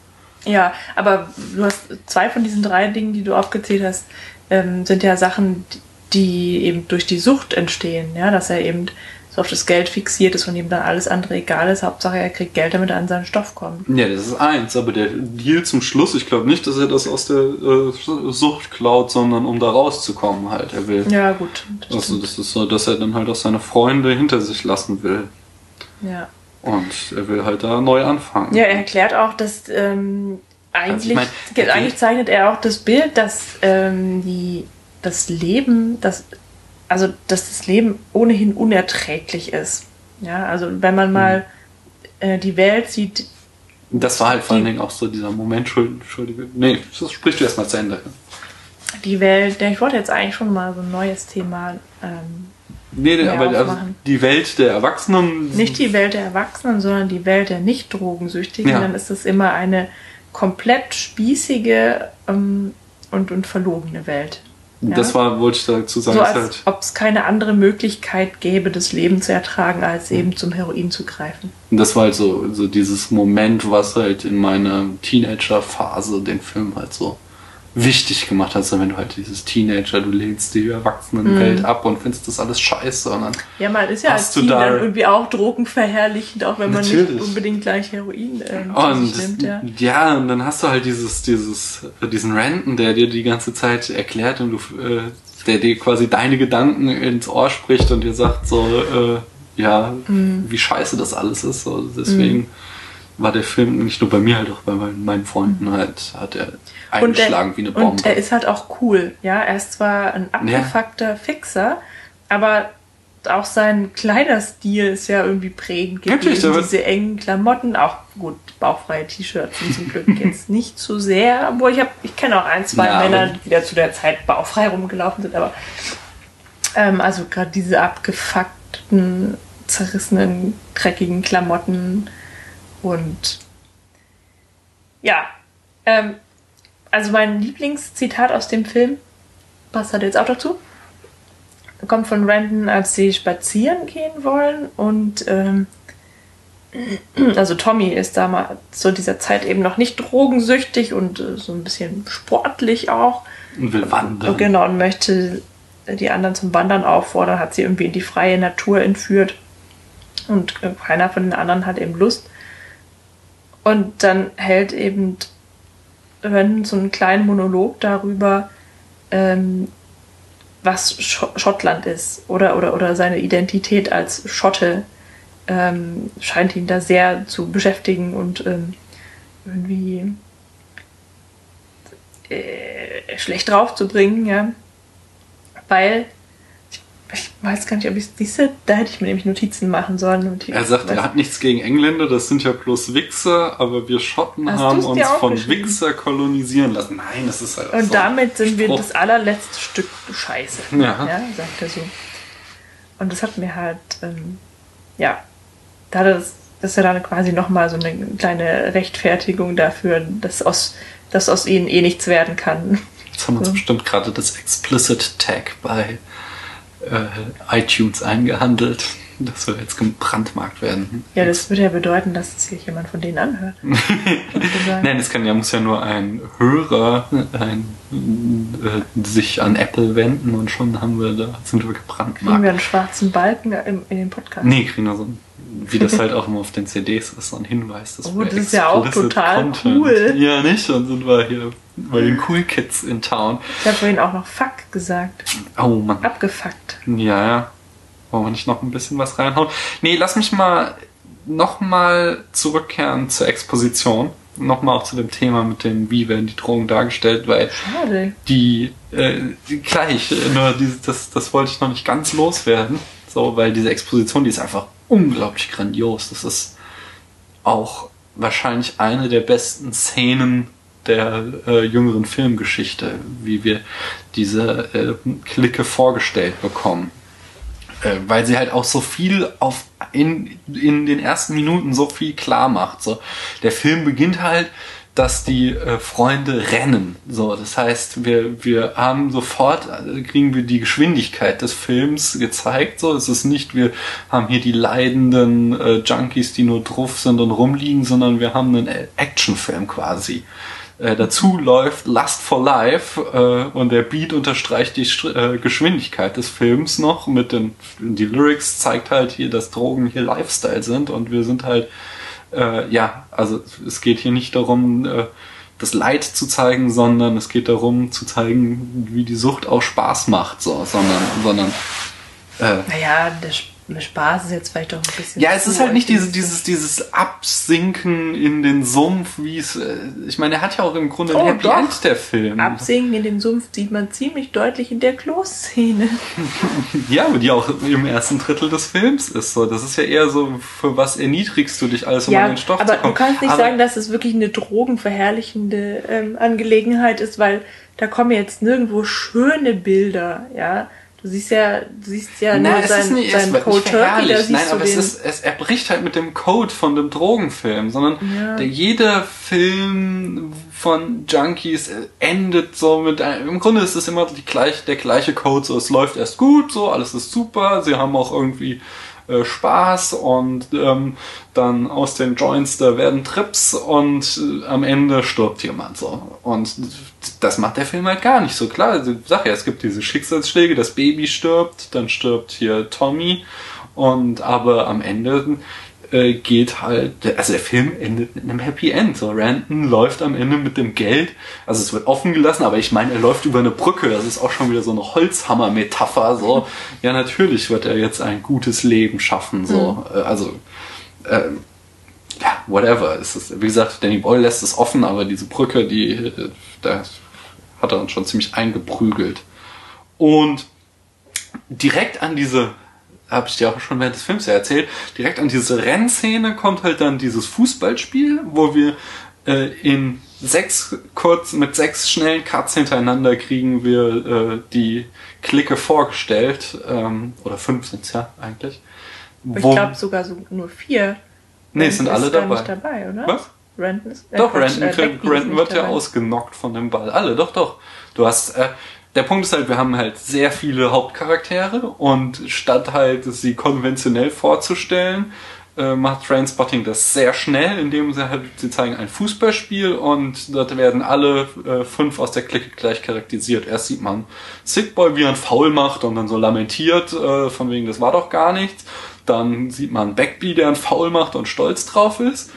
Ja, aber du hast zwei von diesen drei Dingen, die du aufgezählt hast, ähm, sind ja Sachen, die eben durch die Sucht entstehen. Ja, dass er eben so auf das Geld fixiert ist und ihm dann alles andere egal ist. Hauptsache er kriegt Geld, damit er an seinen Stoff kommt. Ja, das ist eins, aber der Deal zum Schluss, ich glaube nicht, dass er das aus der äh, Sucht klaut, sondern um da rauszukommen halt. Er will. Ja, gut. Das Also das ist so, dass er dann halt auch seine Freunde hinter sich lassen will. ja. Und er will halt da neu anfangen. ja, er erklärt auch, dass ähm, eigentlich, Also ich mein, eigentlich zeichnet er auch das Bild, dass ähm, die, das Leben, das, also dass das Leben ohnehin unerträglich ist. Ja, also wenn man mal Hm. äh, die Welt sieht, Das war halt vor allen Die- Dingen auch so dieser Moment, Entschuldigung. Nee, das sprichst du erstmal zu Ende. die Welt, ja, ich wollte jetzt eigentlich schon mal so ein neues Thema, ähm, Nee, aber also aufmachen. die Welt der Erwachsenen. nicht die Welt der Erwachsenen, sondern die Welt der Nicht-Drogensüchtigen, Ja. dann ist es immer eine komplett spießige ähm, und, und verlogene Welt. Das war, wollte ich dazu sagen, So als halt. ob es keine andere Möglichkeit gäbe, das Leben zu ertragen, als eben zum Heroin zu greifen. Und das war halt so, so dieses Moment, was halt in meiner Teenager-Phase den Film halt so wichtig gemacht hat. So wenn du halt dieses Teenager, du lehnst die Erwachsenenwelt ab und findest das alles scheiße. Und dann Ja, man ist ja als Hast Teen da- dann irgendwie auch drogenverherrlichend, auch wenn man Natürlich. nicht unbedingt gleich Heroin ähm, Und nimmt. Ja. ja. und dann hast du halt dieses, dieses, äh, diesen Renten, der dir die ganze Zeit erklärt und du, äh, der dir quasi deine Gedanken ins Ohr spricht und dir sagt so, äh, ja, Mhm. wie scheiße das alles ist. So, deswegen war der Film nicht nur bei mir halt auch bei meinen Freunden halt, hat er eingeschlagen der, wie eine Bombe. und er ist halt auch cool. Ja, er ist zwar ein abgefuckter Fixer, aber auch sein Kleiderstil ist ja irgendwie prägend Natürlich, aber- Diese engen Klamotten, auch gut, bauchfreie T-Shirts sind zum Glück jetzt nicht so sehr. Obwohl ich habe, ich kenne auch ein, zwei Ja, Männer, die da zu der Zeit bauchfrei rumgelaufen sind, aber ähm, also gerade diese abgefuckten, zerrissenen, dreckigen Klamotten und ja, ähm, also mein Lieblingszitat aus dem Film, passt halt jetzt auch dazu, kommt von Randon, als sie spazieren gehen wollen und ähm, also Tommy ist damals zu dieser Zeit eben noch nicht drogensüchtig und äh, so ein bisschen sportlich auch. und will wandern. Genau, und möchte die anderen zum Wandern auffordern, hat sie irgendwie in die freie Natur entführt. Und äh, keiner von den anderen hat eben Lust. Und dann hält eben Ren so einen kleinen Monolog darüber, ähm, was Sch Schottland ist oder, oder, oder seine Identität als Schotte ähm, scheint ihn da sehr zu beschäftigen und ähm, irgendwie äh, schlecht draufzubringen, ja. Weil, ich, weiß gar nicht, ob ich es diese, da hätte ich mir nämlich Notizen machen sollen. Er sagt, er hat nichts gegen Engländer, das sind ja bloß Wichser, aber wir Schotten Hast haben uns von? Wichser kolonisieren lassen. Nein, das ist halt Und so damit sind wir Spruch. das allerletzte Stück Scheiße. Ja. sagt er so. Und das hat mir halt, ähm, ja, da das, das ist ja dann quasi nochmal so eine kleine Rechtfertigung dafür, dass aus, dass aus ihnen eh nichts werden kann. Jetzt haben wir uns So. bestimmt gerade das Explicit Tag bei äh, iTunes eingehandelt, dass wir jetzt gebrandmarkt werden. Ja, das würde ja bedeuten, dass es sich jemand von denen anhört. Nein, es kann ja, muss ja nur ein Hörer ein, äh, sich an Apple wenden und schon haben wir da, sind wir Kriegen gebrandmarkt. wir einen schwarzen Balken im, in den Podcast? Nee, kriegen wir so ein, wie das halt auch immer auf den CDs ist, so ein Hinweis. dass Oh, wir das ist ja auch total cool. Ja, nicht? Dann sind wir hier bei den Cool Kids in Town. Ich habe vorhin auch noch Fuck gesagt. Oh Mann. Abgefuckt. Ja, ja. Wollen wir nicht noch ein bisschen was reinhauen? Nee, lass mich mal nochmal zurückkehren zur Exposition. Nochmal auch zu dem Thema mit dem, wie werden die Drogen dargestellt, weil Schade. die, äh, gleich, äh, nur dieses, das, das wollte ich noch nicht ganz loswerden. So, weil diese Exposition, die ist einfach unglaublich grandios. Das ist auch wahrscheinlich eine der besten Szenen der äh, jüngeren Filmgeschichte, wie wir diese äh, Clique vorgestellt bekommen. Äh, weil sie halt auch so viel auf in, in den ersten Minuten so viel klar macht. So. Der Film beginnt halt, dass die äh, Freunde rennen. So, das heißt, wir, wir haben sofort, äh, kriegen wir die Geschwindigkeit des Films gezeigt. So, es ist nicht, wir haben hier die leidenden äh, Junkies, die nur drauf sind und rumliegen, sondern wir haben einen Actionfilm quasi. Äh, dazu läuft Lust for Life äh, und der Beat unterstreicht die Str- äh, Geschwindigkeit des Films noch mit den die Lyrics zeigt halt hier, dass Drogen hier Lifestyle sind und wir sind halt äh, ja, also es geht hier nicht darum, äh, das Leid zu zeigen, sondern es geht darum zu zeigen, wie die Sucht auch Spaß macht, so, sondern, sondern äh, Naja, der, Sp- der Spaß ist jetzt vielleicht doch ein bisschen. ja, es ist halt nicht diese, dieses, dieses Absinken in den Sumpf, wie es, äh, ich meine, er hat ja auch im Grunde Oh, ein Happy doch. End, der Film. Absinken in den Sumpf sieht man ziemlich deutlich in der Kloszene. Ja, aber die auch im ersten Drittel des Films ist so. Das ist ja eher so, für was erniedrigst du dich alles, um an Ja, den Stoff aber zu kommen. du kannst nicht aber, sagen, dass es wirklich eine drogenverherrlichende ähm, Angelegenheit ist, weil da kommen jetzt nirgendwo schöne Bilder, ja. Du siehst ja, du siehst ja Nein, nur es ist sein, nicht, wird Cold Turkey, da siehst Nein, aber es ist, es, er bricht halt mit dem Code von dem Drogenfilm, sondern Ja. der, jeder Film von Junkies endet so mit einem, im Grunde ist es immer die gleich, der gleiche Code, so es läuft erst gut, so alles ist super, sie haben auch irgendwie äh, Spaß und ähm, dann aus den Joints da werden Trips und äh, am Ende stirbt jemand so. Und das macht der Film halt gar nicht so klar. Also, sag ja, es gibt diese Schicksalsschläge, das Baby stirbt, dann stirbt hier Tommy und aber am Ende äh, geht halt, also der Film endet mit einem Happy End. So, Randon läuft am Ende mit dem Geld, also es wird offen gelassen, aber ich meine, er läuft über eine Brücke. Das ist auch schon wieder so eine Holzhammer-Metapher. So, ja, natürlich wird er jetzt ein gutes Leben schaffen. So, äh, also ähm, ja, whatever. Es ist, wie gesagt, Danny Boyle lässt es offen, aber diese Brücke, die, äh, da hat er uns schon ziemlich eingeprügelt. Und direkt an diese, habe ich dir auch schon während des Films ja erzählt, direkt an diese Rennszene kommt halt dann dieses Fußballspiel, wo wir äh, in sechs kurz mit sechs schnellen Cuts hintereinander kriegen wir äh, die Clique vorgestellt, ähm, oder fünf sind's ja eigentlich. ich glaube sogar so nur vier. Nee, es sind Renton alle dabei. Nicht dabei, oder? Was? Renton ist äh, Doch, Renton, äh, Renton wird ja dabei. ausgenockt von dem Ball. Alle, doch, doch. Du hast, äh, der Punkt ist halt, wir haben halt sehr viele Hauptcharaktere und statt halt sie konventionell vorzustellen, äh, macht Trainspotting das sehr schnell, indem sie halt, sie zeigen ein Fußballspiel und dort werden alle äh, fünf aus der Clique gleich charakterisiert. Erst sieht man Sick Boy, wie er einen Foul macht und dann so lamentiert, äh, von wegen, das war doch gar nichts. Dann sieht man Backby, der einen Foul macht und stolz drauf ist.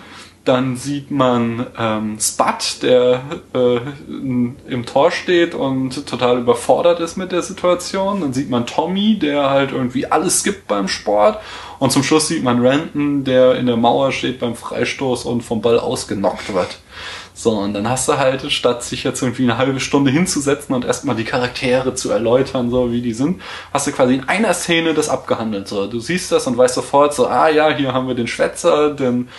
Dann sieht man ähm, Spud, der äh, im Tor steht und total überfordert ist mit der Situation. Dann sieht man Tommy, der halt irgendwie alles gibt beim Sport. Und zum Schluss sieht man Renton, der in der Mauer steht beim Freistoß und vom Ball ausgenockt wird. So, und dann hast du halt, statt sich jetzt irgendwie eine halbe Stunde hinzusetzen und erstmal die Charaktere zu erläutern, so wie die sind, hast du quasi in einer Szene das abgehandelt. So, du siehst das und weißt sofort so, ah ja, hier haben wir den Schwätzer, den,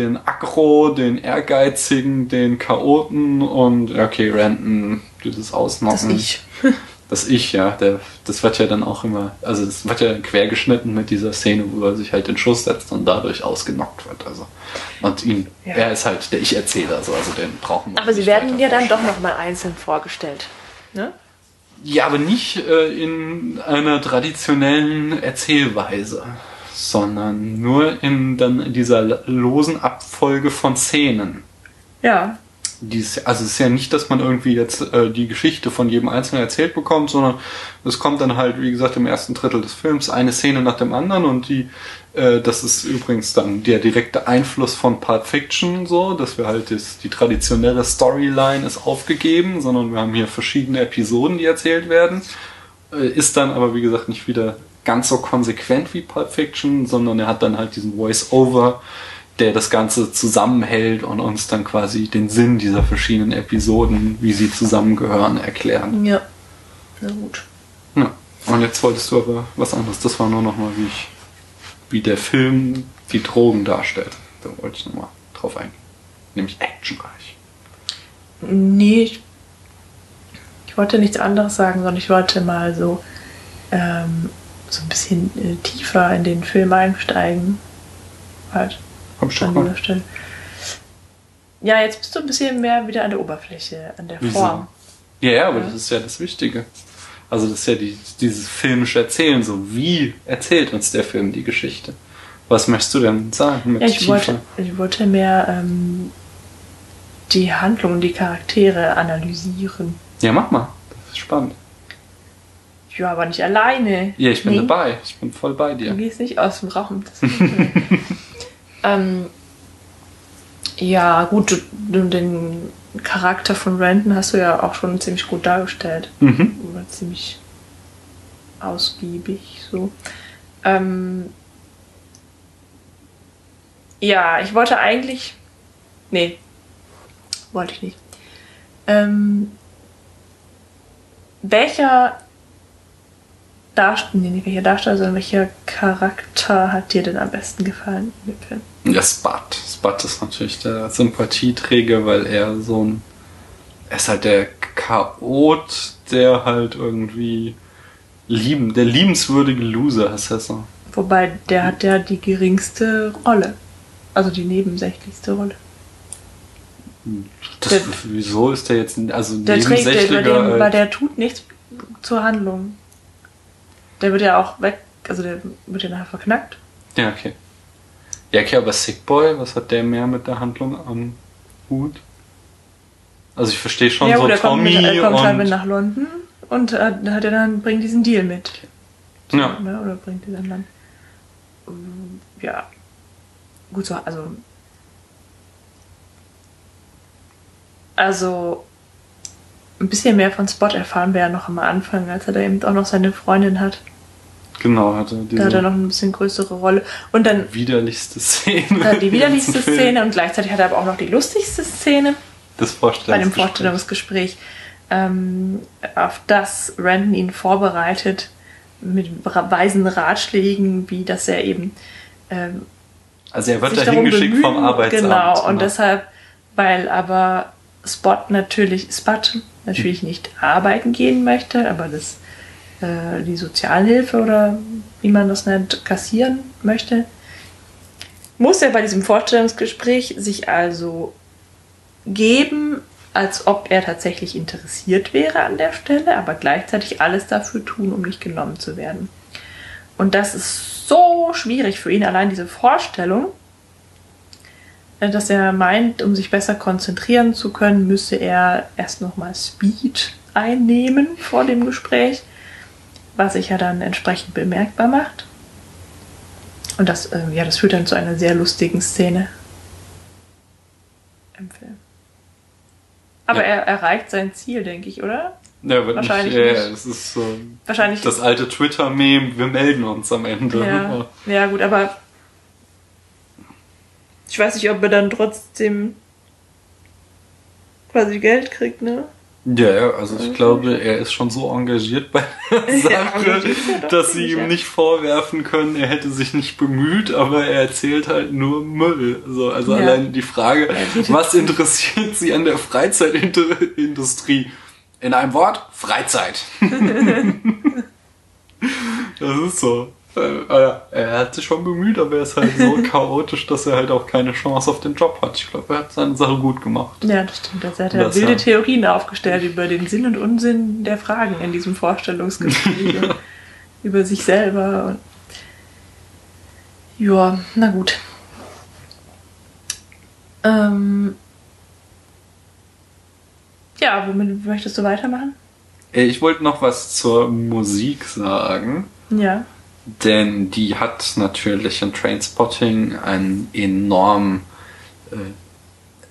den Aggro, den Ehrgeizigen, den Chaoten und ja, okay, Renton, dieses Ausnocken. Das ich. Das Ich, ja, der, das wird ja dann auch immer, also das wird ja quergeschnitten mit dieser Szene, wo er sich halt in Schuss setzt und dadurch ausgenockt wird. Also. Und ihn, Ja. er ist halt der Ich-Erzähler, so, also den brauchen wir Aber sie werden dir dann doch nochmal einzeln vorgestellt. Ne? Ja, aber nicht äh, in einer traditionellen Erzählweise, sondern nur in dann dieser losen Abfolge von Szenen. Ja. Dies, also es ist ja nicht, dass man irgendwie jetzt äh, die Geschichte von jedem Einzelnen erzählt bekommt, sondern es kommt dann halt, wie gesagt, im ersten Drittel des Films eine Szene nach dem anderen und die, äh, das ist übrigens dann der direkte Einfluss von Pulp Fiction so, dass wir halt das, die traditionelle Storyline ist aufgegeben, sondern wir haben hier verschiedene Episoden, die erzählt werden. Äh, ist dann aber, wie gesagt, nicht wieder ganz so konsequent wie Pulp Fiction, sondern er hat dann halt diesen Voice-Over, der das Ganze zusammenhält und uns dann quasi den Sinn dieser verschiedenen Episoden, wie sie zusammengehören, erklären. Ja. Na gut. Ja. Und jetzt wolltest du aber was anderes. Das war nur nochmal, wie ich, wie der Film die Drogen darstellt. Da wollte ich nochmal drauf eingehen. Nämlich actionreich. Nee, ich, ich wollte nichts anderes sagen, sondern ich wollte mal so, ähm, so ein bisschen äh, tiefer in den Film einsteigen. Halt Komm schon an Stelle. Ja, jetzt bist du ein bisschen mehr wieder an der Oberfläche, an der? Form. Ja, ja, aber Ja. das ist ja das Wichtige. Also das ist ja die, dieses filmische Erzählen, so wie erzählt uns der Film die Geschichte? Was möchtest du denn sagen mit Ja, ich Tiefe? wollte, ich wollte mehr ähm, die Handlung die Charaktere analysieren. Ja, mach mal. Das ist spannend. Ja, aber nicht alleine. Ja, ich bin Nee. dabei. Ich bin voll bei Du dir. gehst nicht aus dem Raum. Ähm, ja, gut, du, du, den Charakter von Renton hast du ja auch schon ziemlich gut dargestellt. Mhm. Oder ziemlich ausgiebig so. Ähm, ja, ich wollte eigentlich. Nee, wollte ich nicht. Ähm, welcher Darsteller, nee, nicht welcher Darsteller, sondern welcher Charakter hat dir denn am besten gefallen in dem Film? Ja, Spud. Spud ist natürlich der Sympathieträger, weil er so ein. Er ist halt der Chaot, der halt irgendwie lieben, der liebenswürdige Loser heißt er so. Wobei der hat ja die geringste Rolle. Also die nebensächlichste Rolle. Das, Der- wieso ist der jetzt also Der trägt, der, bei, dem, weil der tut nichts zur Handlung. Der wird ja auch weg, also der wird ja nachher verknackt. Ja, okay. Ja, okay, aber Sick Boy, was hat der mehr mit der Handlung am Hut? Also ich verstehe schon ja, so gut, er kommt, Tommy mit, er kommt halt und... nach London und hat, hat er dann bringt diesen Deal mit. Ja. Ne? Oder bringt die dann dann. Ähm, Ja. Gut so, also. Also. Ein bisschen mehr von Spot erfahren wir ja noch am Anfang, als er da eben auch noch seine Freundin hat. Genau, hatte Da hat er diese noch ein bisschen größere Rolle. Und dann widerlichste Szene. die widerlichste. Szene und gleichzeitig hat er aber auch noch die lustigste Szene Das bei dem Vorstellungsgespräch. Vorstellungsgespräch, ähm, auf das Randon ihn vorbereitet mit weisen Ratschlägen, wie dass er eben ähm, Also er wird da hingeschickt bemühen, vom Arbeitsamt. Genau, und ne? deshalb, weil aber Spot natürlich, Spot natürlich nicht arbeiten gehen möchte, aber das äh, die Sozialhilfe oder wie man das nennt, kassieren möchte, muss er bei diesem Vorstellungsgespräch sich also geben, als ob er tatsächlich interessiert wäre an der Stelle, aber gleichzeitig alles dafür tun, um nicht genommen zu werden. Und das ist so schwierig für ihn, allein diese Vorstellung, dass er meint, um sich besser konzentrieren zu können, müsse er erst nochmal Speed einnehmen vor dem Gespräch, was sich ja dann entsprechend bemerkbar macht. Und das, äh, ja, das führt dann zu einer sehr lustigen Szene im Film. Aber Ja. er erreicht sein Ziel, denke ich, oder? Ja, Wahrscheinlich nicht. Ja, nicht. das ist so Wahrscheinlich. das alte Twitter-Meme, wir melden uns am Ende. Ja, ja, gut, aber ich weiß nicht, ob er dann trotzdem quasi Geld kriegt, ne? Ja, ja, also ich glaube, er ist schon so engagiert bei der Sache, doch dass sie ihm ja. nicht vorwerfen können, er hätte sich nicht bemüht, aber er erzählt halt nur Müll. So, also Ja. allein die Frage, was interessiert sie an der Freizeitindustrie? In einem Wort, Freizeit. das ist so. Äh, ah ja, er hat sich schon bemüht, aber er ist halt so chaotisch, dass er halt auch keine Chance auf den Job hat. Ich glaube, er hat seine Sache gut gemacht. Ja, das stimmt. Also hat er Das, wilde. Theorien aufgestellt über den Sinn und Unsinn der Fragen in diesem Vorstellungsgespräch. über sich selber. Ja, na gut. Ähm ja, womit möchtest du weitermachen? Äh, Ich wollte noch was zur Musik sagen. Ja. Denn die hat natürlich in Trainspotting einen enorm, äh,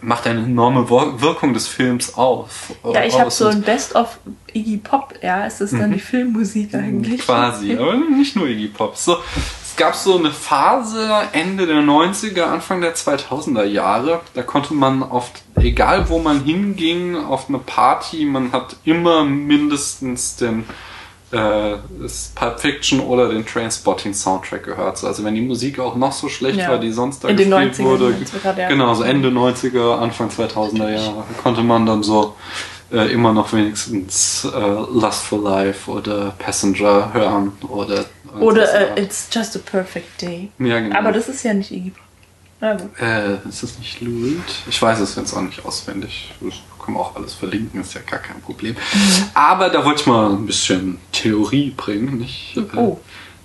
macht eine enorme Wirkung des Films auf. Ja, ich habe so ein Best of Iggy Pop. Ja, ist das dann die Filmmusik eigentlich? Mhm. Quasi, aber nicht nur Iggy Pop. So, es gab so eine Phase Ende der 90er, Anfang der 2000er Jahre, da konnte man oft, egal wo man hinging, auf eine Party, man hat immer mindestens den äh, das Pulp Fiction oder den Trainspotting Soundtrack gehört. So, Also wenn die Musik auch noch so schlecht Ja. war, die sonst da In den gespielt 90ern wurde, meinst du gerade, ja. genau, so Ende 90er, Anfang 2000er Jahre, konnte man dann so äh, immer noch wenigstens äh, Lustful Life oder Passenger hören oder Oder äh, It's Just a Perfect Day. Ja, genau. Aber das ist ja nicht Iggy Pop. Na gut. äh, ist das nicht Reed? Ich weiß es jetzt auch nicht auswendig. Das kann man auch alles verlinken, ist ja gar kein Problem. Mhm. Aber da wollte ich mal ein bisschen Theorie bringen, nicht? Äh, Oh.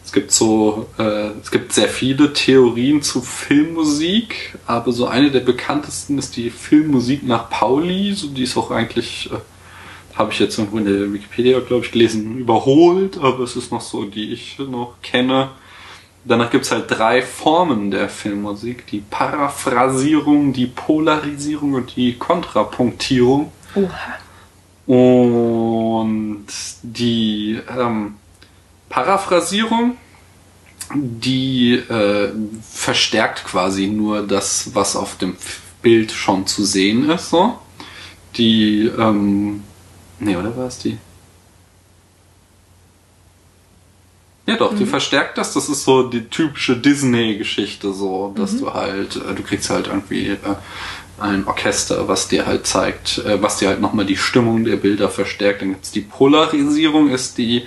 Es gibt so, äh, es gibt sehr viele Theorien zu Filmmusik, aber so eine der bekanntesten ist die Filmmusik nach Pauli. So, die ist auch eigentlich, äh, habe ich jetzt irgendwo in der Wikipedia, glaube ich, gelesen, überholt, aber es ist noch so, die ich noch kenne. Danach gibt es halt drei Formen der Filmmusik. Die Paraphrasierung, die Polarisierung und die Kontrapunktierung. Oha. Und die ähm, Paraphrasierung, die äh, verstärkt quasi nur das, was auf dem Bild schon zu sehen ist. So. Die, ähm, nee, oder war es die? Ja doch, die verstärkt das. Das ist so die typische Disney-Geschichte, so, dass du halt, äh, du kriegst halt irgendwie äh, ein Orchester, was dir halt zeigt, äh, was dir halt nochmal die Stimmung der Bilder verstärkt. Dann gibt's die Polarisierung, ist die,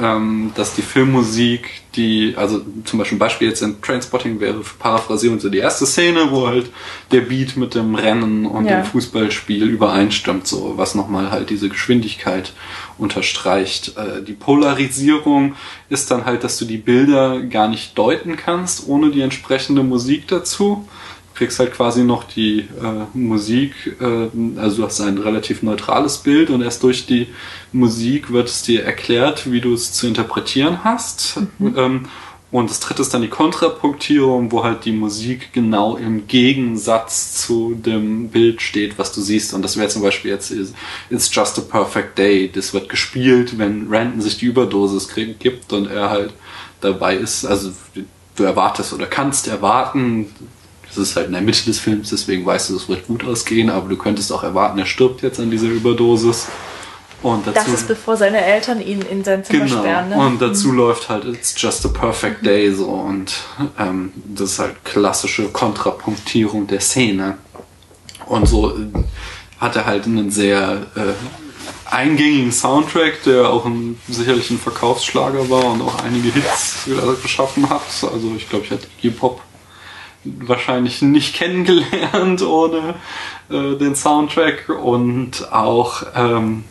ähm, dass die Filmmusik, die, also zum Beispiel ein Beispiel jetzt in Trainspotting wäre Paraphrasierung so die erste Szene, wo halt der Beat mit dem Rennen und Ja. dem Fußballspiel übereinstimmt, so was nochmal halt diese Geschwindigkeit unterstreicht. Äh, die Polarisierung ist dann halt, dass du die Bilder gar nicht deuten kannst, ohne die entsprechende Musik dazu. Du kriegst halt quasi noch die äh, Musik, äh, also du hast ein relativ neutrales Bild und erst durch die Musik wird es dir erklärt, wie du es zu interpretieren hast. Ähm, und das dritte ist dann die Kontrapunktierung, wo halt die Musik genau im Gegensatz zu dem Bild steht, was du siehst. Und das wäre zum Beispiel jetzt It's Just a Perfect Day. Das wird gespielt, wenn Randon sich die Überdosis krieg- gibt und er halt dabei ist. Also du erwartest oder kannst erwarten, das ist halt in der Mitte des Films, deswegen weißt du, es wird gut ausgehen, aber du könntest auch erwarten, er stirbt jetzt an dieser Überdosis. Und dazu, Das ist bevor seine Eltern ihn in sein Zimmer Genau. sperren. Ne? Und dazu läuft halt It's Just a Perfect Day so und ähm, das ist halt klassische Kontrapunktierung der Szene. Und so äh, hat er halt einen sehr äh, eingängigen Soundtrack, der auch ein, sicherlich ein Verkaufsschlager war und auch einige Hits äh, geschaffen hat. Also ich glaube, ich hätte Hip-Hop wahrscheinlich nicht kennengelernt ohne äh, den Soundtrack und auch ähm,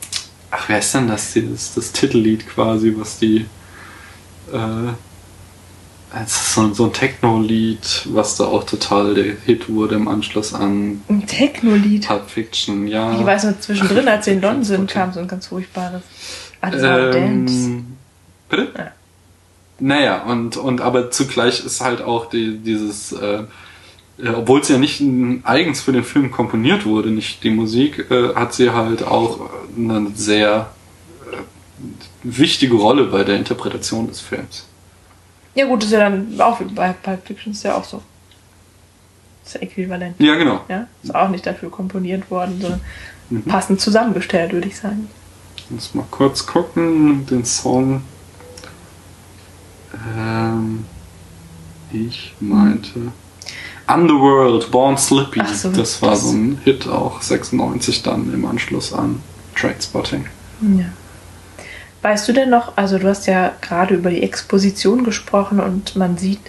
ach wer ist denn das das, das Titellied quasi was die äh, ist so, so ein Techno-Lied was da auch total der Hit wurde im Anschluss an Ein Techno-Lied. Pulp Fiction ja Ich weiß nur, zwischendrin, als sie in London sind, kam so ein ganz furchtbares. Ah, das war Dance. ähm, bitte Ja. Naja und und aber zugleich ist halt auch die, dieses äh, äh, obwohl es ja nicht eigens für den Film komponiert wurde, nicht die Musik, äh, hat sie halt auch eine sehr äh, wichtige Rolle bei der Interpretation des Films. Ja gut, ist ja dann auch bei Pulp Fiction ist ja auch so. Ist ja äquivalent. Ja, genau. Ja, ist auch nicht dafür komponiert worden, sondern Mhm. passend zusammengestellt, würde ich sagen. Muss mal kurz gucken, den Song. Ähm, ich meinte. Underworld, Born Slippy. So, das war das- so ein Hit auch 96 dann im Anschluss an Trainspotting. Ja. Weißt du denn noch, also du hast ja gerade über die Exposition gesprochen und man sieht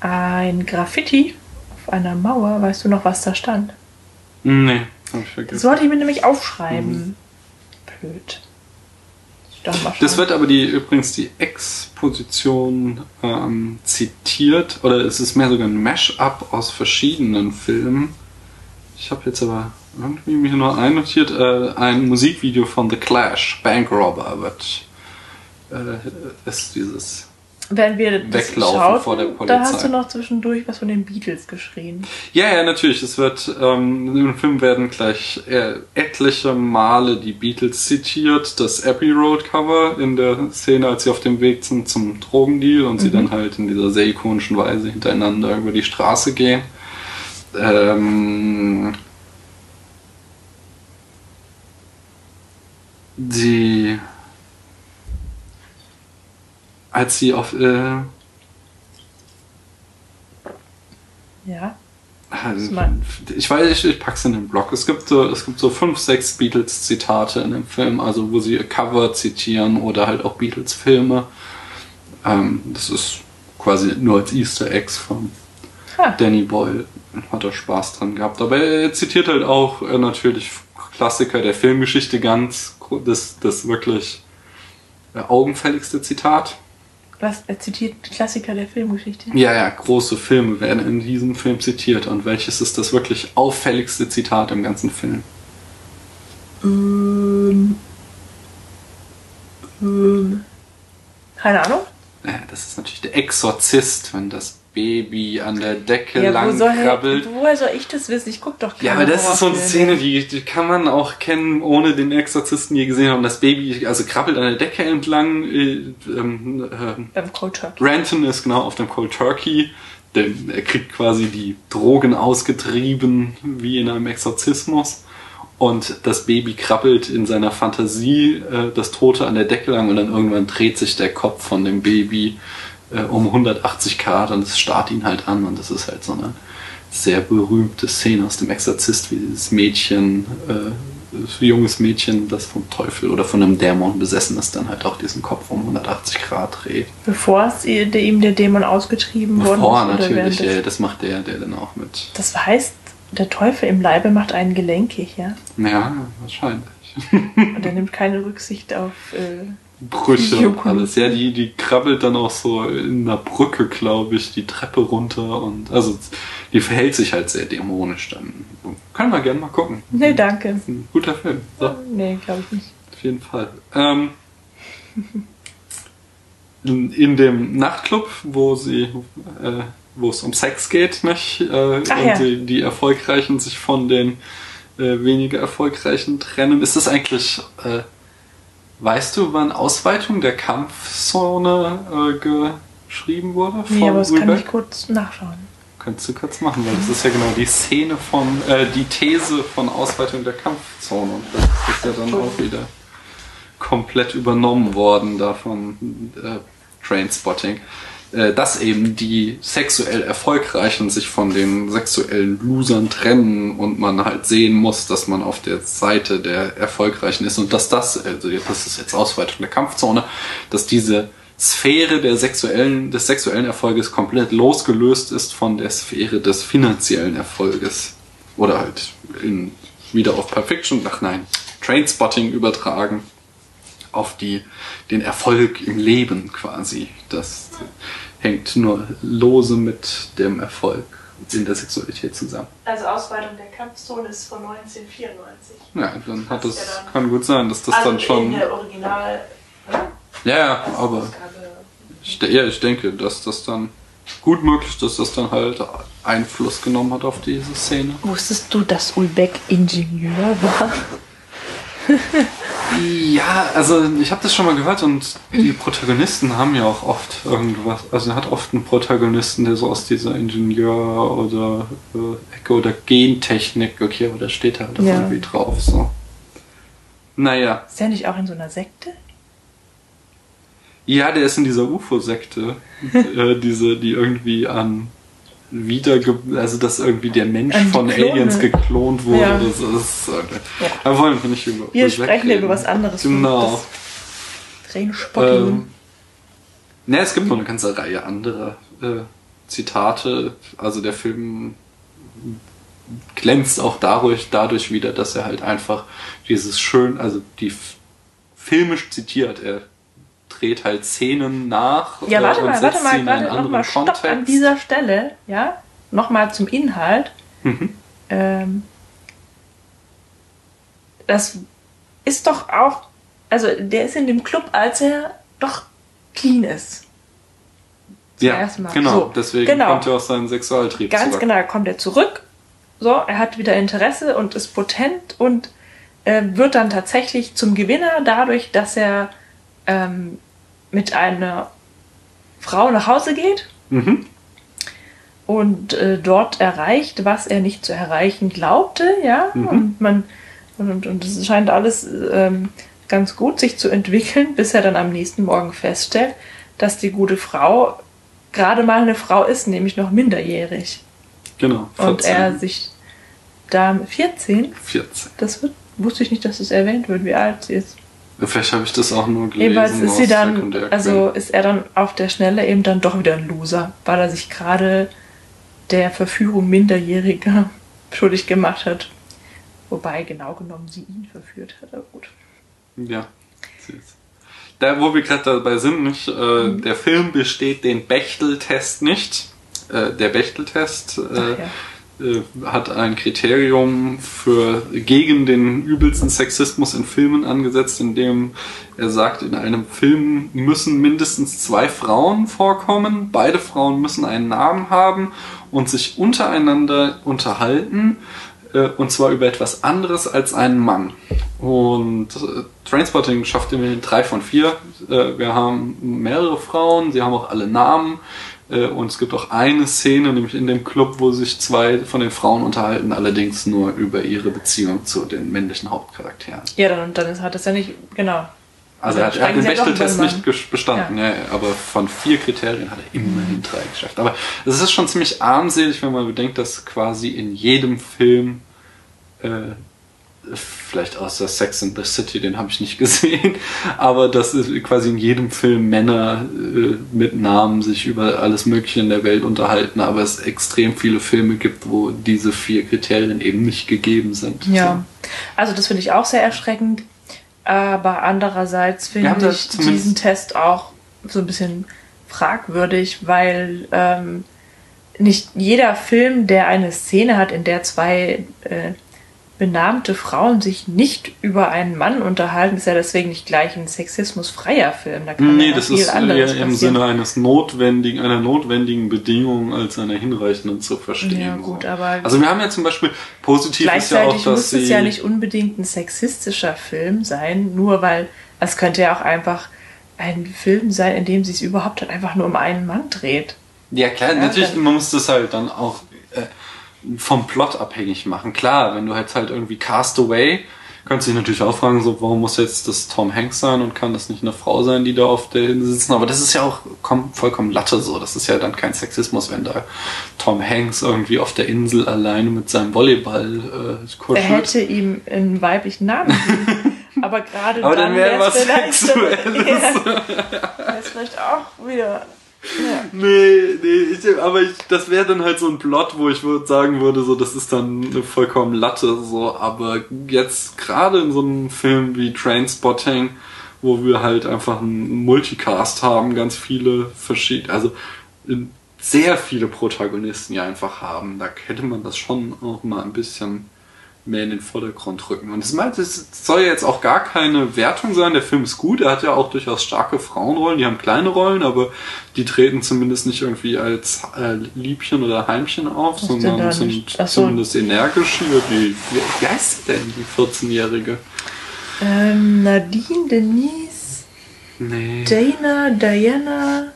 ein Graffiti auf einer Mauer. Weißt du noch, was da stand? Nee, hab ich Das vergessen. wollte ich mir nämlich aufschreiben. Blöd. Ich doch mal Mhm. Das wird aber die übrigens die Exposition ähm, zitiert, oder es ist mehr sogar ein Mash-up aus verschiedenen Filmen. Ich habe jetzt aber irgendwie mich nur einnotiert, äh, ein Musikvideo von The Clash, Bank Robber, wird äh, ist dieses. Wenn wir das Weglaufen schauten, vor der da Polizei. hast du noch zwischendurch was von den Beatles geschrien. Ja, ja, natürlich. Es wird ähm, im Film werden gleich äh, etliche Male die Beatles zitiert. Das Abbey Road Cover in der Szene, als sie auf dem Weg sind zum Drogendeal und sie dann halt in dieser sehr ikonischen Weise hintereinander über die Straße gehen. Ähm, die als sie auf äh, Ja. Also, ich weiß, ich, ich pack's in den Blog. Es gibt so, es gibt so fünf, sechs Beatles-Zitate in dem Film, also wo sie Cover zitieren oder halt auch Beatles-Filme. Ähm, das ist quasi nur als Easter Eggs von Ha. Danny Boyle. Hat er Spaß dran gehabt. Aber er zitiert halt auch äh, natürlich Klassiker der Filmgeschichte ganz, das, das wirklich äh, augenfälligste Zitat. Was er zitiert Klassiker der Filmgeschichte. Ja, ja, große Filme werden in diesem Film zitiert. Und welches ist das wirklich auffälligste Zitat im ganzen Film? Ähm, ähm, keine Ahnung. Ja, das ist natürlich der Exorzist, wenn das Baby an der Decke Ja, wo lang soll, krabbelt. woher soll ich das wissen? Ich guck doch Ja, aber das ist so eine. Szene, die, die kann man auch kennen, ohne den Exorzisten je gesehen haben. Das Baby, also krabbelt an der Decke entlang. Äh, ähm, äh, Beim Cold Turkey. Ranton ist genau auf dem Cold Turkey. Denn er kriegt quasi die Drogen ausgetrieben, wie in einem Exorzismus. Und das Baby krabbelt in seiner Fantasie äh, das Tote an der Decke lang und dann irgendwann dreht sich der Kopf von dem Baby äh, um 180 Grad und es starrt ihn halt an und das ist halt so eine sehr berühmte Szene aus dem Exorzist, wie dieses Mädchen, äh, junges Mädchen, das vom Teufel oder von einem Dämon besessen ist, dann halt auch diesen Kopf um 180 Grad dreht. Bevor es ihm der Dämon ausgetrieben worden Bevor oder natürlich, ja, des- das macht der, der dann auch mit. Das heißt, der Teufel im Leibe macht einen gelenkig, ja? Ja, wahrscheinlich. Und er nimmt keine Rücksicht auf. Äh, Brüche und alles. Ja, die, die krabbelt dann auch so in einer Brücke, glaube ich, die Treppe runter und also die verhält sich halt sehr dämonisch dann. Können wir gerne mal gucken. nee, danke. Ein guter Film. So, Nee, glaube ich nicht. auf jeden Fall. Ähm, in, in dem Nachtclub, wo sie, äh, wo es um Sex geht, nicht? Äh, und ja. die, die Erfolgreichen sich von den äh, weniger Erfolgreichen trennen. Ist das eigentlich, äh, weißt du, wann Ausweitung der Kampfzone äh, geschrieben wurde? Nee, aber das kann Rübeck? ich kurz nachschauen. Könntest du kurz machen, weil das ist ja genau die Szene von, äh, die These von Ausweitung der Kampfzone. Und das ist ja dann auch wieder komplett übernommen worden da von äh, Trainspotting. Äh, dass eben die sexuell Erfolgreichen sich von den sexuellen Losern trennen und man halt sehen muss, dass man auf der Seite der Erfolgreichen ist und dass das, also das ist jetzt Ausweitung der Kampfzone, dass diese Sphäre der sexuellen, des sexuellen Erfolges komplett losgelöst ist von der Sphäre des finanziellen Erfolges. Oder halt in, wieder auf Perfection, ach nein, Trainspotting übertragen auf die, den Erfolg im Leben quasi. Das hängt nur lose mit dem Erfolg in der Sexualität zusammen. Also Ausweitung der Kampfzone ist von 1994. Ja, dann hat das, ja dann. kann gut sein, dass das also dann schon. in der Original. Ne? Ja, ja, aber Ausgabe. ich, ja, ich denke, dass das dann gut möglich, dass das dann halt Einfluss genommen hat auf diese Szene. Wusstest du, dass Ulbeck Ingenieur war? Ja, also ich habe das schon mal gehört und die Protagonisten haben ja auch oft irgendwas. Also er hat oft einen Protagonisten, der so aus dieser Ingenieur- oder äh, Ecke oder Gentechnik, okay, aber da steht halt Ja. irgendwie drauf. So. Naja, Ist der nicht auch in so einer Sekte? ja, der ist in dieser UFO-Sekte, äh, diese, die irgendwie an wiederge... Also dass irgendwie der Mensch die von Klone. Aliens geklont wurde. Ja. Das ist, äh, Ja. Da wollen wir nicht über Wir sprechen über was anderes. Genau. Ähm, ne, es gibt noch eine ganze Reihe anderer äh, Zitate. Also der Film glänzt auch dadurch, dadurch wieder, dass er halt einfach dieses schön, also die filmisch zitiert. Er dreht halt Szenen nach. ja, äh, warte und mal, setzt warte mal, warte nochmal, stopp an dieser Stelle, ja? Nochmal zum Inhalt. Mhm. Ähm, das ist doch auch, also der ist in dem Club, als er doch clean ist. Ja, Erstmal. genau. So, Deswegen genau. kommt er aus seinem Sexualtrieb Ganz zurück. genau, kommt er zurück. So, er hat wieder Interesse und ist potent und äh, wird dann tatsächlich zum Gewinner dadurch, dass er ähm, mit einer Frau nach Hause geht Mhm. und äh, dort erreicht, was er nicht zu erreichen glaubte, ja. Mhm. Und man und, und es scheint alles ähm, ganz gut sich zu entwickeln, bis er dann am nächsten Morgen feststellt, dass die gute Frau gerade mal eine Frau ist, nämlich noch minderjährig. Genau. Und 14, er sich da 14, 14. das wird, wusste ich nicht, dass es erwähnt wird, wie alt sie ist. Vielleicht habe ich das auch nur gelesen. Jedenfalls ist sie dann, also ist er dann auf der Schnelle eben dann doch wieder ein Loser, weil er sich gerade der Verführung Minderjähriger schuldig gemacht hat. Wobei genau genommen sie ihn verführt hat, aber gut. Ja. süß. Da, wo wir gerade dabei sind, nicht, äh, Mhm. der Film besteht den Bechtel-Test nicht. Äh, der Bechtel-Test äh, hat ein Kriterium für gegen den übelsten Sexismus in Filmen angesetzt, indem er sagt, in einem Film müssen mindestens zwei Frauen vorkommen, beide Frauen müssen einen Namen haben und sich untereinander unterhalten äh, und zwar über etwas anderes als einen Mann. Und äh, Trainspotting schafft immerhin drei von vier. Äh, wir haben mehrere Frauen, sie haben auch alle Namen. Äh, und es gibt auch eine Szene, nämlich in dem Club, wo sich zwei von den Frauen unterhalten, allerdings nur über ihre Beziehung zu den männlichen Hauptcharakteren. Ja, dann, dann hat das ja nicht, genau. Also er hat, er hat den ja Bechteltest mal nicht bestanden, ja. aber von vier Kriterien hat er immerhin drei geschafft. Aber es ist schon ziemlich armselig, wenn man bedenkt, dass quasi in jedem Film, äh, vielleicht außer Sex in the City, den habe ich nicht gesehen, aber dass quasi in jedem Film Männer äh, mit Namen sich über alles Mögliche in der Welt unterhalten, aber es extrem viele Filme gibt, wo diese vier Kriterien eben nicht gegeben sind. Ja, also das finde ich auch sehr erschreckend. Aber andererseits finde ich diesen Test auch so ein bisschen fragwürdig, weil ähm, nicht jeder Film, der eine Szene hat, in der zwei äh, benannte Frauen sich nicht über einen Mann unterhalten, ist ja deswegen nicht gleich ein sexismusfreier Film. Da kann Nee, ja das viel ist anderes eher im passieren. Sinne eines notwendigen, einer notwendigen Bedingung als einer hinreichenden zu verstehen. Ja, gut, aber- also wir haben ja zum Beispiel positiv ist ja auch, Gleichzeitig dass muss sie es ja nicht unbedingt ein sexistischer Film sein, nur weil es könnte ja auch einfach ein Film sein, in dem sich überhaupt halt einfach nur um einen Mann dreht. Ja, klar, Ja, natürlich, dann- man muss das halt dann auch äh, vom Plot abhängig machen. Klar, wenn du jetzt halt irgendwie Cast Away, kannst du dich natürlich auch fragen, so, warum muss jetzt das Tom Hanks sein und kann das nicht eine Frau sein, die da auf der Insel sitzen? Aber das ist ja auch komm, vollkommen Latte so. Das ist ja dann kein Sexismus, wenn da Tom Hanks irgendwie auf der Insel alleine mit seinem Volleyball äh, Er kuschelt. hätte ihm einen weiblichen Namen gegeben. Aber gerade dann dann wäre was vielleicht- Sexuelles. Ja, wäre es vielleicht auch wieder. Ja. Nee, nee, ich, aber ich, das wäre dann halt so ein Plot, wo ich würd, sagen würde, so, das ist dann eine vollkommen Latte, so, aber jetzt gerade in so einem Film wie Trainspotting, wo wir halt einfach einen Multicast haben, ganz viele verschiedene, also sehr viele Protagonisten ja einfach haben, da hätte man das schon auch mal ein bisschen mehr in den Vordergrund rücken. Und das meint, soll ja jetzt auch gar keine Wertung sein. Der Film ist gut. Er hat ja auch durchaus starke Frauenrollen. Die haben kleine Rollen, aber die treten zumindest nicht irgendwie als äh, Liebchen oder Heimchen auf, denn sondern sind so. zumindest energisch. Wie, wie heißt denn, die 14-Jährige? Ähm, Nadine, Denise, Nee. Dana, Diana.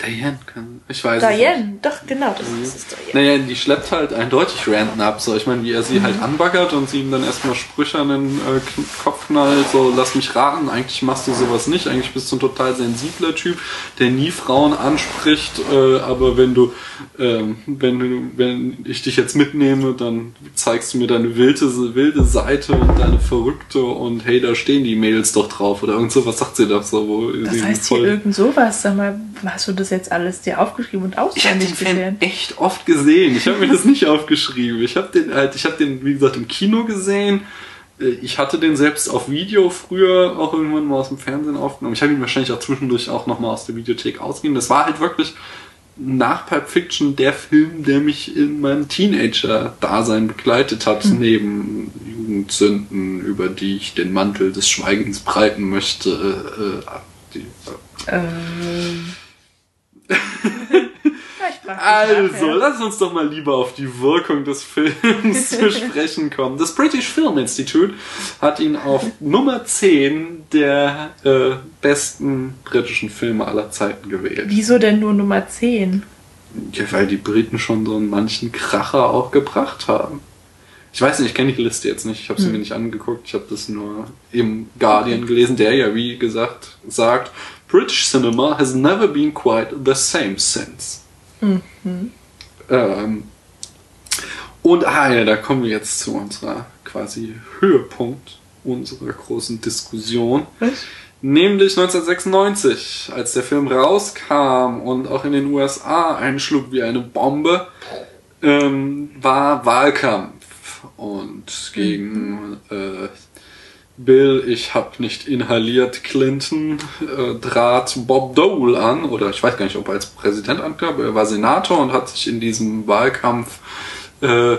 Diane kann. Ich weiß es nicht. Diane, doch, genau, das ist es Diane. Naja, die schleppt halt eindeutig Randon ab. So, ich meine, wie er sie halt anbaggert und sie ihm dann erstmal Sprüche an den äh, Kopf knallt, so, lass mich raten, eigentlich machst du sowas nicht, eigentlich bist du ein total sensibler Typ, der nie Frauen anspricht, äh, aber wenn du, ähm, wenn du, wenn ich dich jetzt mitnehme, dann zeigst du mir deine wilde, wilde Seite und deine verrückte und hey, da stehen die Mädels doch drauf oder irgend sowas sagt sie doch so, wo Das heißt hier irgend sowas. Sag mal, hast du das jetzt alles dir aufgeschrieben und Ich habe auswendig den Film gesehen? echt oft gesehen. Ich habe mir das nicht aufgeschrieben. Ich habe den halt, ich habe den wie gesagt im Kino gesehen. Äh, Ich hatte den selbst auf Video früher auch irgendwann mal aus dem Fernsehen aufgenommen. Ich habe ihn wahrscheinlich auch zwischendurch auch noch mal aus der Videothek ausgegeben. Das war halt wirklich nach Pulp Fiction der Film, der mich in meinem Teenager-Dasein begleitet hat, neben Jugendsünden, über die ich den Mantel des Schweigens breiten möchte. Äh, äh, die, Ähm. ja, ich frag dich Also, lass uns doch mal lieber auf die Wirkung des Films zu sprechen kommen. Das British Film Institute hat ihn auf Nummer 10 der äh, besten britischen Filme aller Zeiten gewählt. Wieso denn nur Nummer 10? Ja, weil die Briten schon so einen manchen Kracher auch gebracht haben. Ich weiß nicht, ich kenne die Liste jetzt nicht, ich habe sie mir nicht angeguckt, ich habe das nur im Guardian gelesen, der ja, wie gesagt, sagt, British cinema has never been quite the same since. Ähm, und ah ja, da kommen wir jetzt zu unserer quasi Höhepunkt unserer großen Diskussion. Was? Nämlich 1996, als der Film rauskam und auch in den USA einschlug wie eine Bombe, ähm, war Wahlkampf. Und gegen äh, Bill, ich hab nicht inhaliert, Clinton, äh, trat Bob Dole an, oder ich weiß gar nicht, ob er als Präsident ankam, aber er war Senator und hat sich in diesem Wahlkampf äh,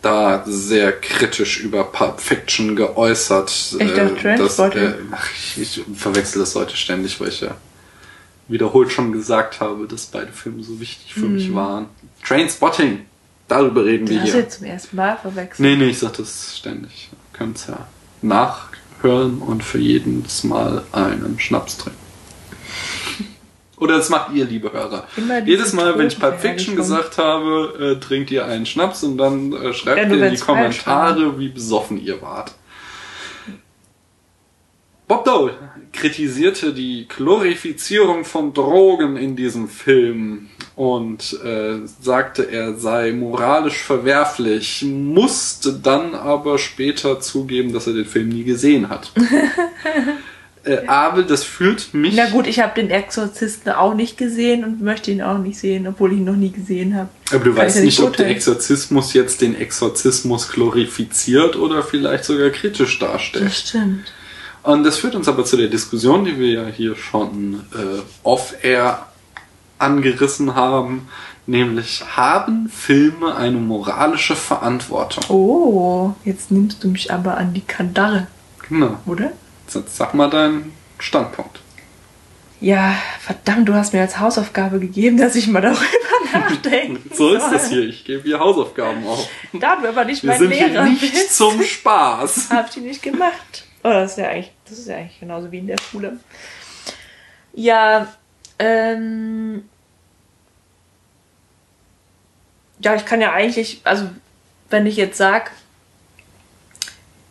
da sehr kritisch über Pulp Fiction geäußert. Ich dachte, äh, dass, Trainspotting. äh, ach, ich, ich verwechsel das heute ständig, weil ich ja wiederholt schon gesagt habe, dass beide Filme so wichtig für mich waren. Trainspotting, darüber reden Du wir hast hier. jetzt zum ersten Mal verwechselt. Nee, nee, ich sag das ständig. Ihr könnt's ja nachhören und für jedes Mal einen Schnaps trinken. Oder das macht ihr, liebe Hörer. Jedes Mal, wenn ich Pulp Fiction gesagt habe, äh, trinkt ihr einen Schnaps und dann äh, schreibt Ja, ihr in die Kommentare, wie besoffen ihr wart. Bob Dole kritisierte die Glorifizierung von Drogen in diesem Film und äh, sagte, er sei moralisch verwerflich, musste dann aber später zugeben, dass er den Film nie gesehen hat. äh, aber das führt mich. Na gut, ich habe den Exorzisten auch nicht gesehen und möchte ihn auch nicht sehen, obwohl ich ihn noch nie gesehen habe. Aber du Kann weißt nicht, ob der. Exorzismus jetzt den Exorzismus glorifiziert oder vielleicht sogar kritisch darstellt. Das stimmt. Und das führt uns aber zu der Diskussion, die wir ja hier schon äh, off-air angerissen haben, nämlich haben Filme eine moralische Verantwortung? Oh, jetzt nimmst du mich aber an die Kandare, Genau. oder? Jetzt sag mal deinen Standpunkt. Ja, verdammt, du hast mir als Hausaufgabe gegeben, dass ich mal darüber nachdenke. So ist das hier. Ich gebe hier Hausaufgaben auf. Da du aber nicht Wir mein sind Lehrer hier nicht bist, zum Spaß. hab die nicht gemacht. Oh, das ist ja eigentlich, das ist ja eigentlich genauso wie in der Schule. Ja, ähm, ja, ich kann ja eigentlich, also wenn ich jetzt sag, äh,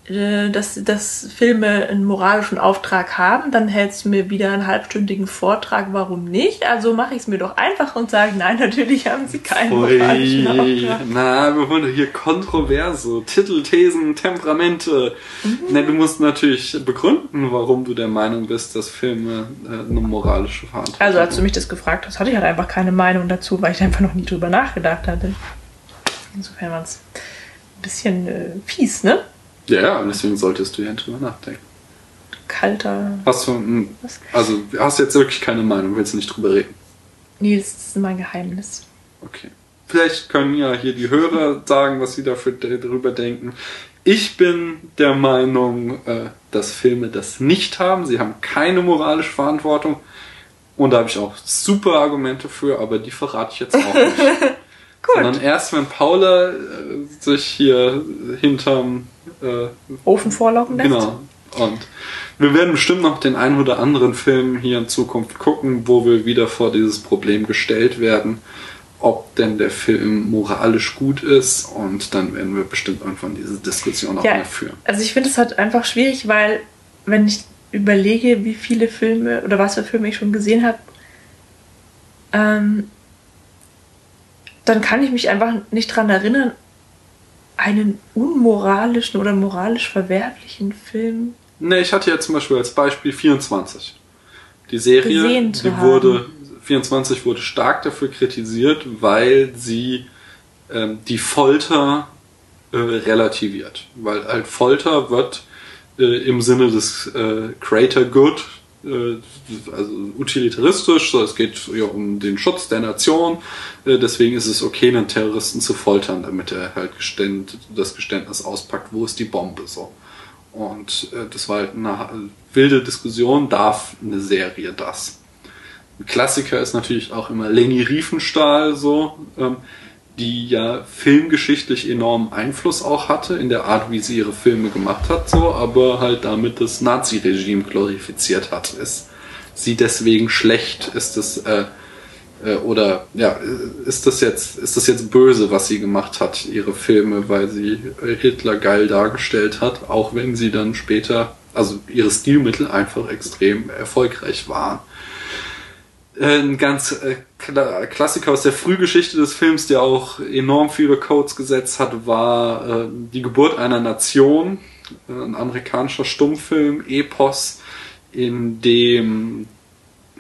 dass, dass Filme einen moralischen Auftrag haben, dann hältst du mir wieder einen halbstündigen Vortrag, warum nicht? Also mache ich es mir doch einfach und sage, nein, natürlich haben sie keinen moralischen Ui, Auftrag. na, wir wollen hier Kontroverse, Titel, Thesen, Temperamente. Mhm. Na, du musst natürlich begründen, warum du der Meinung bist, dass Filme äh, eine moralische Verantwortung Also als du mich das gefragt hast, hatte ich halt einfach keine Meinung dazu, weil ich einfach noch nie drüber nachgedacht hatte. Insofern war es ein bisschen äh, fies, ne? Ja, ja, und deswegen solltest du ja drüber nachdenken. Kalter. Hast du, hm, also hast du jetzt wirklich keine Meinung, willst du nicht drüber reden? Nee, das ist mein Geheimnis. Okay. Vielleicht können ja hier die Hörer sagen, was sie dafür darüber denken. Ich bin der Meinung, äh, dass Filme das nicht haben. Sie haben keine moralische Verantwortung. Und da habe ich auch super Argumente für, aber die verrate ich jetzt auch nicht. Sondern erst, wenn Paula äh, sich hier hinterm äh, Ofen vorlaufen lässt? Genau. Und wir werden bestimmt noch den einen oder anderen Film hier in Zukunft gucken, wo wir wieder vor dieses Problem gestellt werden, ob denn der Film moralisch gut ist. Und dann werden wir bestimmt irgendwann diese Diskussion auch Ja, mal führen. also ich finde es halt einfach schwierig, weil wenn ich überlege, wie viele Filme oder was für Filme ich schon gesehen habe, ähm, dann kann ich mich einfach nicht dran erinnern, einen unmoralischen oder moralisch verwerflichen Film. Ne, ich hatte ja zum Beispiel als Beispiel 24. Die Serie, die haben. wurde, 24 wurde stark dafür kritisiert, weil sie ähm, die Folter äh, relativiert. Weil halt Folter wird äh, im Sinne des äh, Greater Good, also utilitaristisch, es geht ja um den Schutz der Nation, äh, deswegen ist es okay, einen Terroristen zu foltern, damit er halt geständ, das Geständnis auspackt, wo ist die Bombe so. Und äh, das war halt eine äh, wilde Diskussion, darf eine Serie das? Ein Klassiker ist natürlich auch immer Leni Riefenstahl so, ähm, die ja filmgeschichtlich enormen Einfluss auch hatte in der Art, wie sie ihre Filme gemacht hat, so, aber halt damit das Nazi-Regime glorifiziert hat. Ist sie deswegen schlecht? Ist es äh, äh, oder ja, ist das jetzt ist das jetzt böse, was sie gemacht hat, ihre Filme, weil sie Hitler geil dargestellt hat, auch wenn sie dann später, also ihre Stilmittel einfach extrem erfolgreich waren. Äh, Ein ganz äh, Kla Klassiker aus der Frühgeschichte des Films, der auch enorm viele Codes gesetzt hat, war äh, Die Geburt einer Nation, ein amerikanischer Stummfilm, Epos, in dem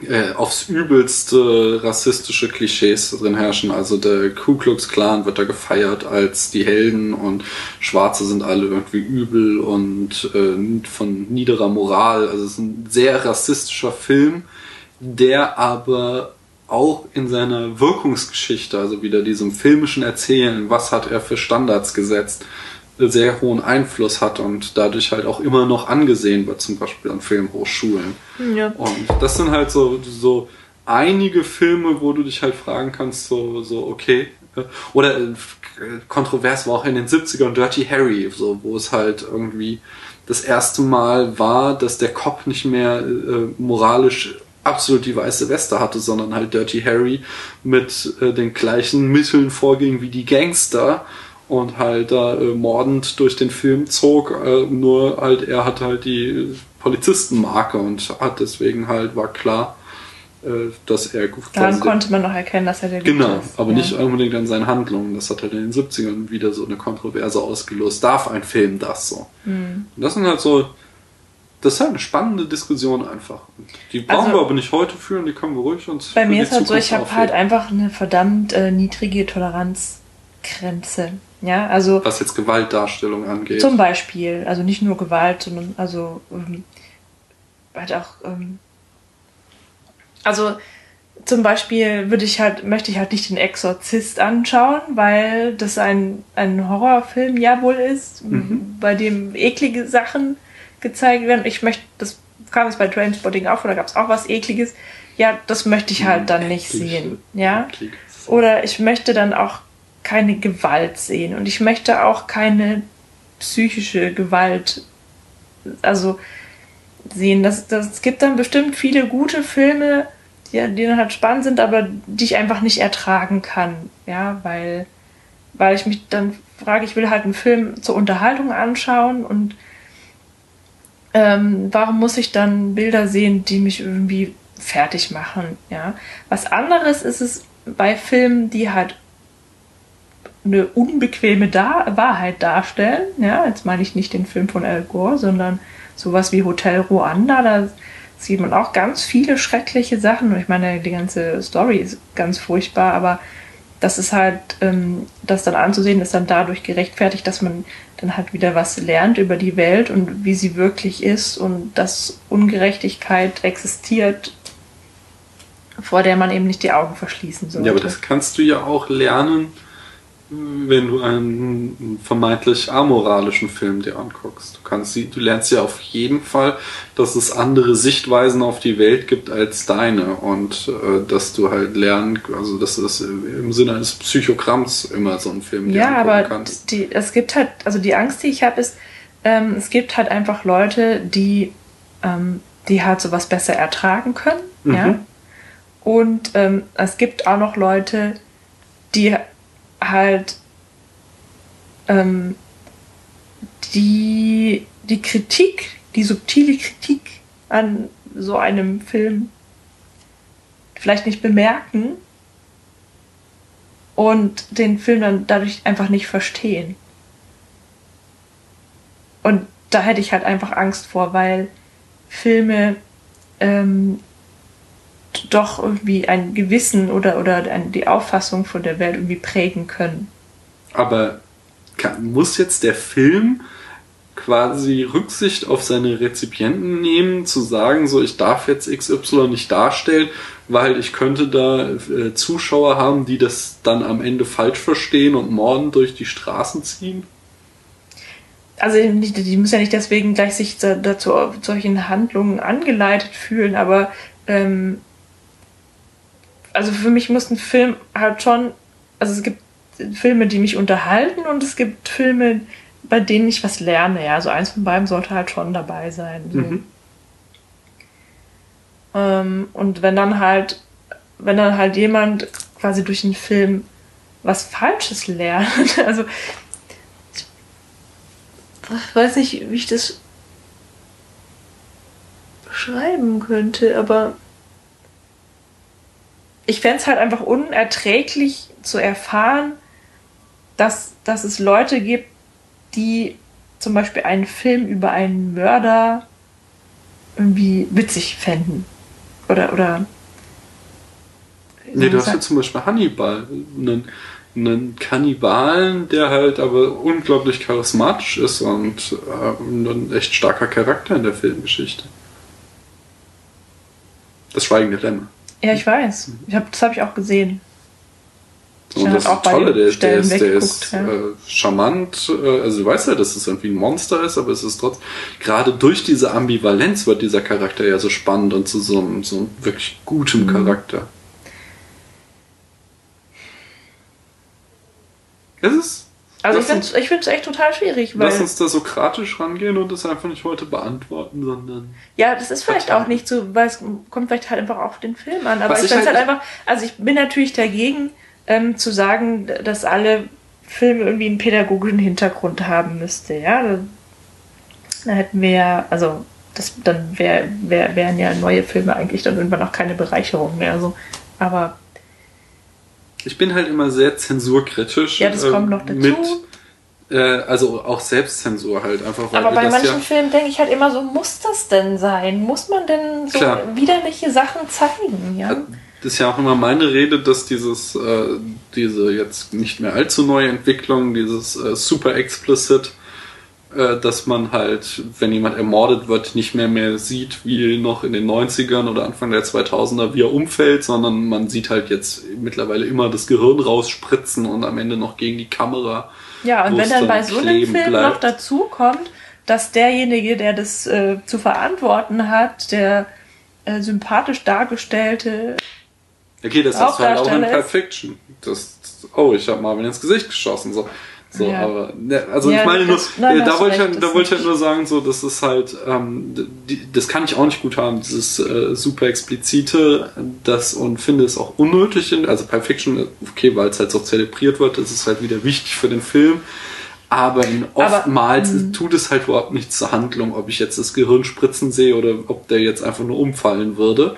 äh, aufs übelste rassistische Klischees drin herrschen. Also der Ku Klux Klan wird da gefeiert als die Helden und Schwarze sind alle irgendwie übel und äh, von niederer Moral. Also es ist ein sehr rassistischer Film, der aber auch in seiner Wirkungsgeschichte, also wieder diesem filmischen Erzählen, was hat er für Standards gesetzt, sehr hohen Einfluss hat und dadurch halt auch immer noch angesehen wird, zum Beispiel an Filmhochschulen. Ja. Und das sind halt so, so einige Filme, wo du dich halt fragen kannst, so, so okay. Oder äh, kontrovers war auch in den 70ern Dirty Harry, so, wo es halt irgendwie das erste Mal war, dass der Cop nicht mehr äh, moralisch absolut die weiße Weste hatte, sondern halt Dirty Harry mit äh, den gleichen Mitteln vorging wie die Gangster und halt da äh, mordend durch den Film zog. Äh, nur halt, er hat halt die Polizistenmarke und hat deswegen halt, war klar, äh, dass er Daran konnte man noch erkennen, dass er der Gute Genau, ist. aber ja. nicht unbedingt an seinen Handlungen. Das hat halt in den 70ern wieder so eine Kontroverse ausgelöst. Darf ein Film das so? Mhm. Und das sind halt so, das ist halt eine spannende Diskussion einfach. Die brauchen also, wir aber nicht heute führen, die können wir ruhig uns. Bei mir ist halt so, ich habe halt einfach eine verdammt äh, niedrige Toleranzgrenze. Ja, also. Was jetzt Gewaltdarstellung angeht. Zum Beispiel, also nicht nur Gewalt, sondern also ähm, halt auch. Ähm, also zum Beispiel würde ich halt, möchte ich halt nicht den Exorzist anschauen, weil das ein, ein Horrorfilm ja wohl ist, mhm. bei dem eklige Sachen gezeigt werden. Ich möchte, das kam es bei Trainspotting auch, oder gab es auch was ekliges. Ja, das möchte ich halt dann nicht sehen. Ja. Oder ich möchte dann auch keine Gewalt sehen und ich möchte auch keine psychische Gewalt, also sehen. Das, das, es gibt dann bestimmt viele gute Filme, die, die dann halt spannend sind, aber die ich einfach nicht ertragen kann. Ja, weil, weil ich mich dann frage, ich will halt einen Film zur Unterhaltung anschauen und ähm, warum muss ich dann Bilder sehen, die mich irgendwie fertig machen? Ja, was anderes ist es bei Filmen, die halt eine unbequeme da Wahrheit darstellen. Ja, jetzt meine ich nicht den Film von Al Gore, sondern sowas wie Hotel Ruanda. Da sieht man auch ganz viele schreckliche Sachen. Ich meine, die ganze Story ist ganz furchtbar, aber das ist halt, ähm, das dann anzusehen, ist dann dadurch gerechtfertigt, dass man dann halt wieder was lernt über die Welt und wie sie wirklich ist und dass Ungerechtigkeit existiert, vor der man eben nicht die Augen verschließen sollte. Ja, aber das kannst du ja auch lernen, wenn du einen vermeintlich amoralischen Film dir anguckst. Du, kannst, du lernst ja auf jeden Fall, dass es andere Sichtweisen auf die Welt gibt als deine und äh, dass du halt lernen, also dass das im Sinne eines Psychogramms immer so ein Film dir Ja, aber kannst. Die, es gibt halt, also die Angst, die ich habe, ist, ähm, es gibt halt einfach Leute, die, ähm, die halt sowas besser ertragen können, mhm. ja. Und ähm, es gibt auch noch Leute, die halt ähm, die, die Kritik, die subtile Kritik an so einem Film vielleicht nicht bemerken und den Film dann dadurch einfach nicht verstehen. Und da hätte ich halt einfach Angst vor, weil Filme ähm, doch irgendwie ein Gewissen oder, oder die Auffassung von der Welt irgendwie prägen können. Aber kann, muss jetzt der Film quasi Rücksicht auf seine Rezipienten nehmen, zu sagen, so ich darf jetzt XY nicht darstellen, weil ich könnte da äh, Zuschauer haben, die das dann am Ende falsch verstehen und morden durch die Straßen ziehen? Also die, die müssen ja nicht deswegen gleich sich dazu solchen Handlungen angeleitet fühlen, aber ähm, also für mich muss ein Film halt schon, also es gibt Filme, die mich unterhalten und es gibt Filme, bei denen ich was lerne. Ja, also eins von beiden sollte halt schon dabei sein. So. Mhm. Ähm, und wenn dann halt, wenn dann halt jemand quasi durch einen Film was Falsches lernt, also ich weiß nicht, wie ich das beschreiben könnte, aber ich fände es halt einfach unerträglich zu erfahren, dass, dass es Leute gibt, die zum Beispiel einen Film über einen Mörder irgendwie witzig fänden. Oder, oder. Nee, du hast ja zum Beispiel Hannibal, einen, einen Kannibalen, der halt aber unglaublich charismatisch ist und äh, ein echt starker Charakter in der Filmgeschichte. Das Schweigende Lämmer. Ja, ich weiß. Ich hab, das habe ich auch gesehen. Ich und das ist Tolle, der, der ist, der ist ja. äh, charmant, äh, also du weißt ja, dass es irgendwie ein Monster ist, aber es ist trotzdem, gerade durch diese Ambivalenz wird dieser Charakter ja so spannend und zu so einem, so einem wirklich gutem mhm. Charakter. Es ist also Lass ich finde es echt total schwierig. Lass uns da sokratisch rangehen und das einfach nicht heute beantworten, sondern. Ja, das ist vielleicht auch nicht so, weil es kommt vielleicht halt einfach auf den Film an. Aber Was ich finde es halt, halt einfach, also ich bin natürlich dagegen, ähm, zu sagen, dass alle Film irgendwie einen pädagogischen Hintergrund haben müsste, ja. Dann, hätten wir ja, also das, dann wär, wär, wären ja neue Filme eigentlich dann irgendwann auch keine Bereicherung mehr. So. Aber Ich bin halt immer sehr zensurkritisch. Ja, das äh, kommt noch dazu. Mit, äh, also auch Selbstzensur halt einfach. Aber bei manchen ja, Filmen denke ich halt immer so, muss das denn sein? Muss man denn so Klar. widerliche Sachen zeigen? Ja? Das ist ja auch immer meine Rede, dass dieses, äh, diese jetzt nicht mehr allzu neue Entwicklung, dieses äh, super explicit, äh, dass man halt, wenn jemand ermordet wird, nicht mehr mehr sieht, wie noch in den 90ern oder Anfang der 2000er, wie er umfällt, sondern man sieht halt jetzt mittlerweile immer das Gehirn rausspritzen und am Ende noch gegen die Kamera. Ja, und wenn dann bei so einem Film bleibt. noch dazu kommt, dass derjenige, der das äh, zu verantworten hat, der äh, sympathisch dargestellte, Okay, das du halt auch in Pulp ist- Fiction. Das, oh, ich habe Marvin ins Gesicht geschossen. So, so Ja. aber ne, also Ja, ich meine nur, nein, äh, da wollte ich, halt, da wollte ich halt nur sagen, so, das ist halt, ähm, die, das kann ich auch nicht gut haben, dieses äh, super explizite, das und finde es auch unnötig. In, also Pulp Fiction, okay, weil es halt so zelebriert wird, das ist halt wieder wichtig für den Film. Aber in Aber, oftmals tut es halt überhaupt nichts zur Handlung, ob ich jetzt das Gehirn spritzen sehe oder ob der jetzt einfach nur umfallen würde.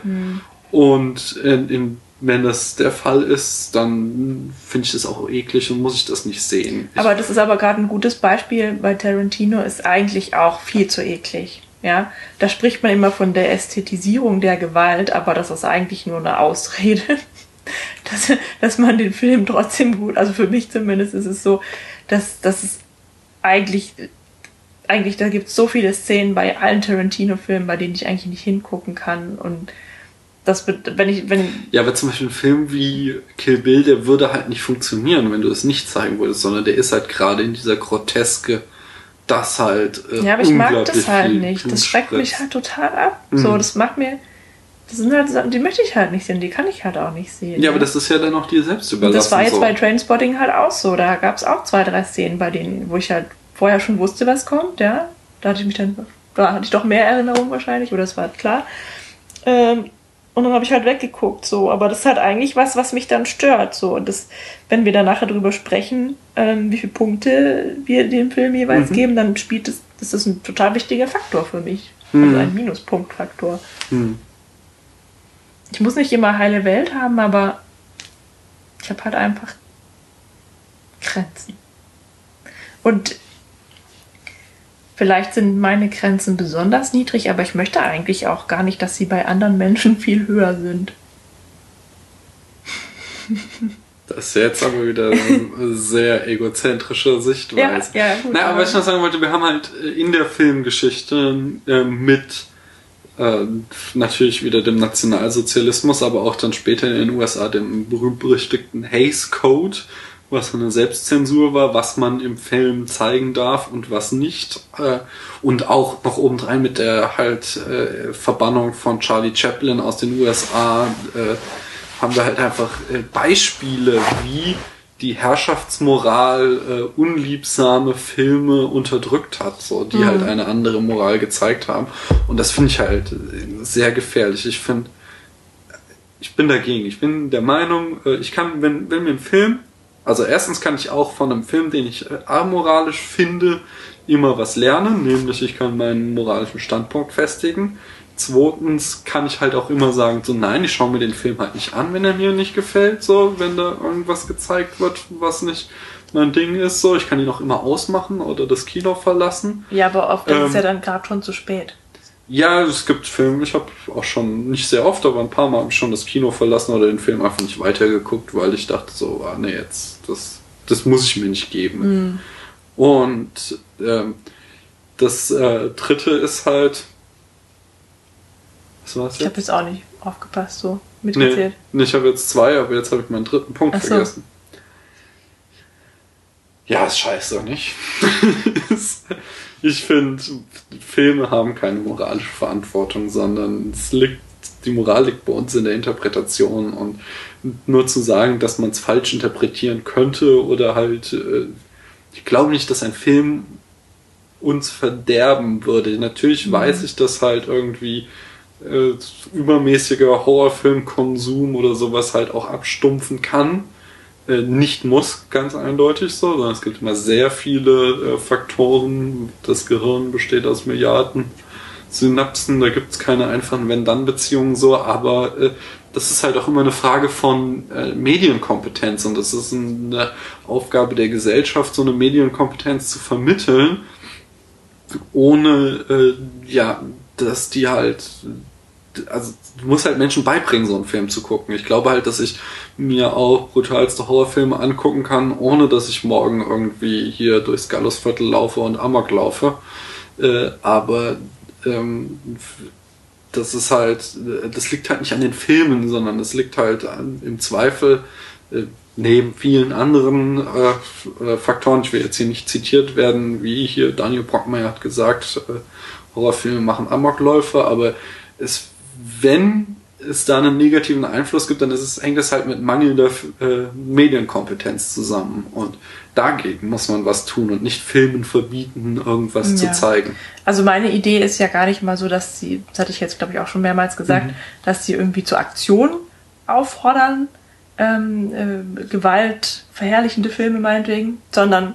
Und in, in, wenn das der Fall ist, dann finde ich das auch eklig und muss ich das nicht sehen. Aber das ist aber gerade ein gutes Beispiel, bei Tarantino ist eigentlich auch viel zu eklig. Ja, da spricht man immer von der Ästhetisierung der Gewalt, aber das ist eigentlich nur eine Ausrede, dass, dass man den Film trotzdem gut, also für mich zumindest ist es so, dass, dass es eigentlich, eigentlich, da gibt es so viele Szenen bei allen Tarantino-Filmen, bei denen ich eigentlich nicht hingucken kann und das, wenn ich, wenn, ja, aber zum Beispiel ein Film wie Kill Bill, der würde halt nicht funktionieren, wenn du es nicht zeigen würdest, sondern der ist halt gerade in dieser Groteske, das halt. Äh, Ja, aber ich mag das halt nicht. Das schreckt mich halt total ab. Mhm. So, das macht mir. Das sind halt Sachen, die möchte ich halt nicht sehen, die kann ich halt auch nicht sehen. Ja, aber das ist ja dann auch dir selbst Und überlassen. das war jetzt so. bei Trainspotting halt auch so. Da gab es auch zwei, drei Szenen, bei denen, wo ich halt vorher schon wusste, was kommt, ja. Da hatte ich mich dann, da hatte ich doch mehr Erinnerung wahrscheinlich, oder das war klar. Ähm, und dann habe ich halt weggeguckt, so. Aber das ist halt eigentlich was, was mich dann stört, so. Und das, wenn wir dann nachher drüber sprechen, ähm, wie viele Punkte wir dem Film jeweils Mhm. geben, dann spielt es, das ist ein total wichtiger Faktor für mich. Also Mhm. ein Minuspunktfaktor. Hm. Ich muss nicht immer heile Welt haben, aber ich habe halt einfach Grenzen. Und vielleicht sind meine Grenzen besonders niedrig, aber ich möchte eigentlich auch gar nicht, dass sie bei anderen Menschen viel höher sind. Das ist jetzt aber wieder eine sehr egozentrische Sichtweise. Ja, ja, gut, Naja, aber was ich noch sagen wollte, wir haben halt äh, in der Filmgeschichte äh, mit äh, natürlich wieder dem Nationalsozialismus, aber auch dann später in den USA dem berühmt-berüchtigten Hays Code, was eine Selbstzensur war, was man im Film zeigen darf und was nicht. Äh, und auch noch obendrein mit der halt äh, Verbannung von Charlie Chaplin aus den USA äh, haben wir halt einfach Beispiele, wie die Herrschaftsmoral äh, unliebsame Filme unterdrückt hat, so die halt eine andere Moral gezeigt haben. Und das finde ich halt sehr gefährlich. Ich finde, ich bin dagegen. Ich bin der Meinung, ich kann, wenn, wenn mir ein Film, also erstens kann ich auch von einem Film, den ich äh, amoralisch finde, immer was lernen, nämlich ich kann meinen moralischen Standpunkt festigen. Zweitens kann ich halt auch immer sagen, so nein, ich schaue mir den Film halt nicht an, wenn er mir nicht gefällt, so, wenn da irgendwas gezeigt wird, was nicht mein Ding ist, so, ich kann ihn auch immer ausmachen oder das Kino verlassen. Ja, aber oft ist es Ähm. ja dann gerade schon zu spät. Ja, es gibt Filme, ich habe auch schon, nicht sehr oft, aber ein paar Mal hab ich schon das Kino verlassen oder den Film einfach nicht weitergeguckt, weil ich dachte so, ah nee, jetzt, das, das muss ich mir nicht geben. Und ähm, das äh, dritte ist halt. Was war's Ich habe jetzt? jetzt auch nicht aufgepasst, so Nee, mitgezählt. nee, ich habe jetzt zwei, aber jetzt habe ich meinen dritten Punkt so. vergessen. Ja, ist scheiße, nicht? ich finde, Filme haben keine moralische Verantwortung, sondern es liegt, die Moral liegt bei uns in der Interpretation und nur zu sagen, dass man es falsch interpretieren könnte oder halt, äh, ich glaube nicht, dass ein Film uns verderben würde. Natürlich weiß ich, dass halt irgendwie äh, übermäßiger Horrorfilmkonsum oder sowas halt auch abstumpfen kann. Äh, nicht muss, ganz eindeutig so, sondern es gibt immer sehr viele äh, Faktoren. Das Gehirn besteht aus Milliarden Synapsen, da gibt es keine einfachen Wenn-Dann-Beziehungen so, aber äh, das ist halt auch immer eine Frage von äh, Medienkompetenz und das ist eine Aufgabe der Gesellschaft, so eine Medienkompetenz zu vermitteln, ohne äh, ja, dass die halt also du musst halt Menschen beibringen, so einen Film zu gucken. Ich glaube halt, dass ich mir auch brutalste Horrorfilme angucken kann, ohne dass ich morgen irgendwie hier durchs Gallusviertel laufe und Amok laufe. Äh, aber ähm, das ist halt, das liegt halt nicht an den Filmen, sondern das liegt halt an, im Zweifel äh, neben vielen anderen äh, Faktoren. Ich will jetzt hier nicht zitiert werden, wie hier Daniel Brockmeier hat gesagt, äh, Horrorfilme machen Amokläufe, aber es wenn es da einen negativen Einfluss gibt, dann ist es, hängt es halt mit mangelnder äh, Medienkompetenz zusammen. Und dagegen muss man was tun und nicht Filmen verbieten, irgendwas ja. zu zeigen. Also meine Idee ist ja gar nicht mal so, dass sie, das hatte ich jetzt glaube ich auch schon mehrmals gesagt, mhm. dass sie irgendwie zur Aktion auffordern, ähm, äh, Gewalt, verherrlichende Filme meinetwegen, sondern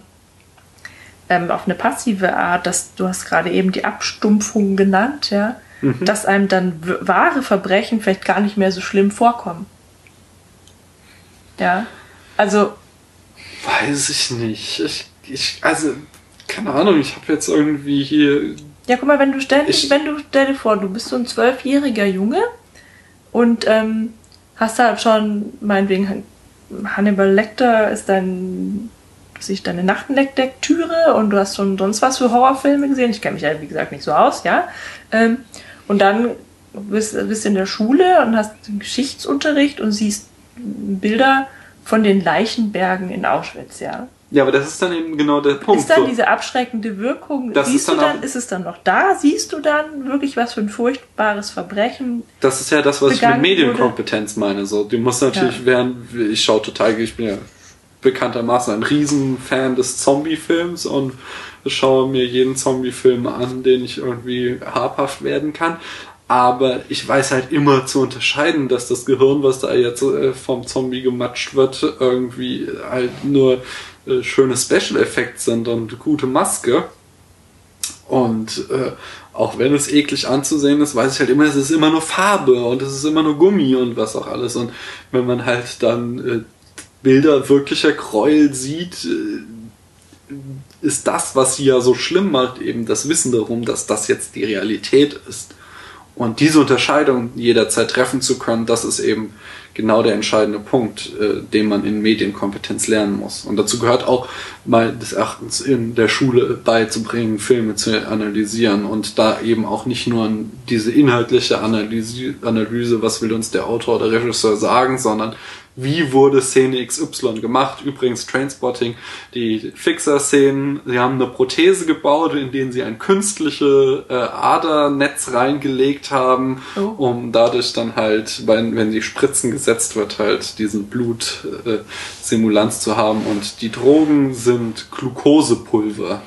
ähm, auf eine passive Art, dass du hast gerade eben die Abstumpfung genannt, ja mhm. dass einem dann wahre Verbrechen vielleicht gar nicht mehr so schlimm vorkommen. Ja, also. Weiß ich nicht. Ich, ich also, keine Ahnung, ich habe jetzt irgendwie hier. Ja, guck mal, wenn du ständig, ich, wenn du, stell dir vor, du bist so ein zwölfjähriger Junge und ähm, hast halt schon, meinetwegen, Hannibal Lecter ist dein sich deine Nachtenlektüre und du hast schon sonst was für Horrorfilme gesehen. Ich kenne mich ja, wie gesagt, nicht so aus, ja. Ähm, und dann bist, du in der Schule und hast Geschichtsunterricht und siehst Bilder von den Leichenbergen in Auschwitz, ja. Ja, aber das ist dann eben genau der Punkt. Ist dann so. diese abschreckende Wirkung, das siehst du dann, ist es dann noch da? Siehst du dann wirklich, was für ein furchtbares Verbrechen? Das ist ja das, was ich mit Medienkompetenz meine. So, du musst natürlich, ja. während, ich schaue total, ich bin ja bekanntermaßen ein Riesenfan des Zombie-Films und schaue mir jeden Zombie-Film an, den ich irgendwie habhaft werden kann. Aber ich weiß halt immer zu unterscheiden, dass das Gehirn, was da jetzt äh, vom Zombie gematscht wird, irgendwie halt nur äh, schöne Special Effects sind und gute Maske. Und äh, auch wenn es eklig anzusehen ist, weiß ich halt immer, es ist immer nur Farbe und es ist immer nur Gummi und was auch alles. Und wenn man halt dann äh, Bilder wirklicher Gräuel sieht, äh, ist das, was sie ja so schlimm macht, eben das Wissen darum, dass das jetzt die Realität ist. Und diese Unterscheidung jederzeit treffen zu können, das ist eben genau der entscheidende Punkt, äh, den man in Medienkompetenz lernen muss. Und dazu gehört auch mal des Erachtens in der Schule beizubringen, Filme zu analysieren und da eben auch nicht nur diese inhaltliche Analyse, Analyse was will uns der Autor oder Regisseur sagen, sondern wie wurde Szene XY gemacht. Übrigens Trainspotting, die Fixer-Szenen, sie haben eine Prothese gebaut, in denen sie ein künstliche äh, Adernetz reingelegt haben, oh. um dadurch dann halt, wenn, wenn die Spritzen gesetzt wird, halt diesen Blutsimulanz äh, zu haben. Und die Drogen sind Glukosepulver.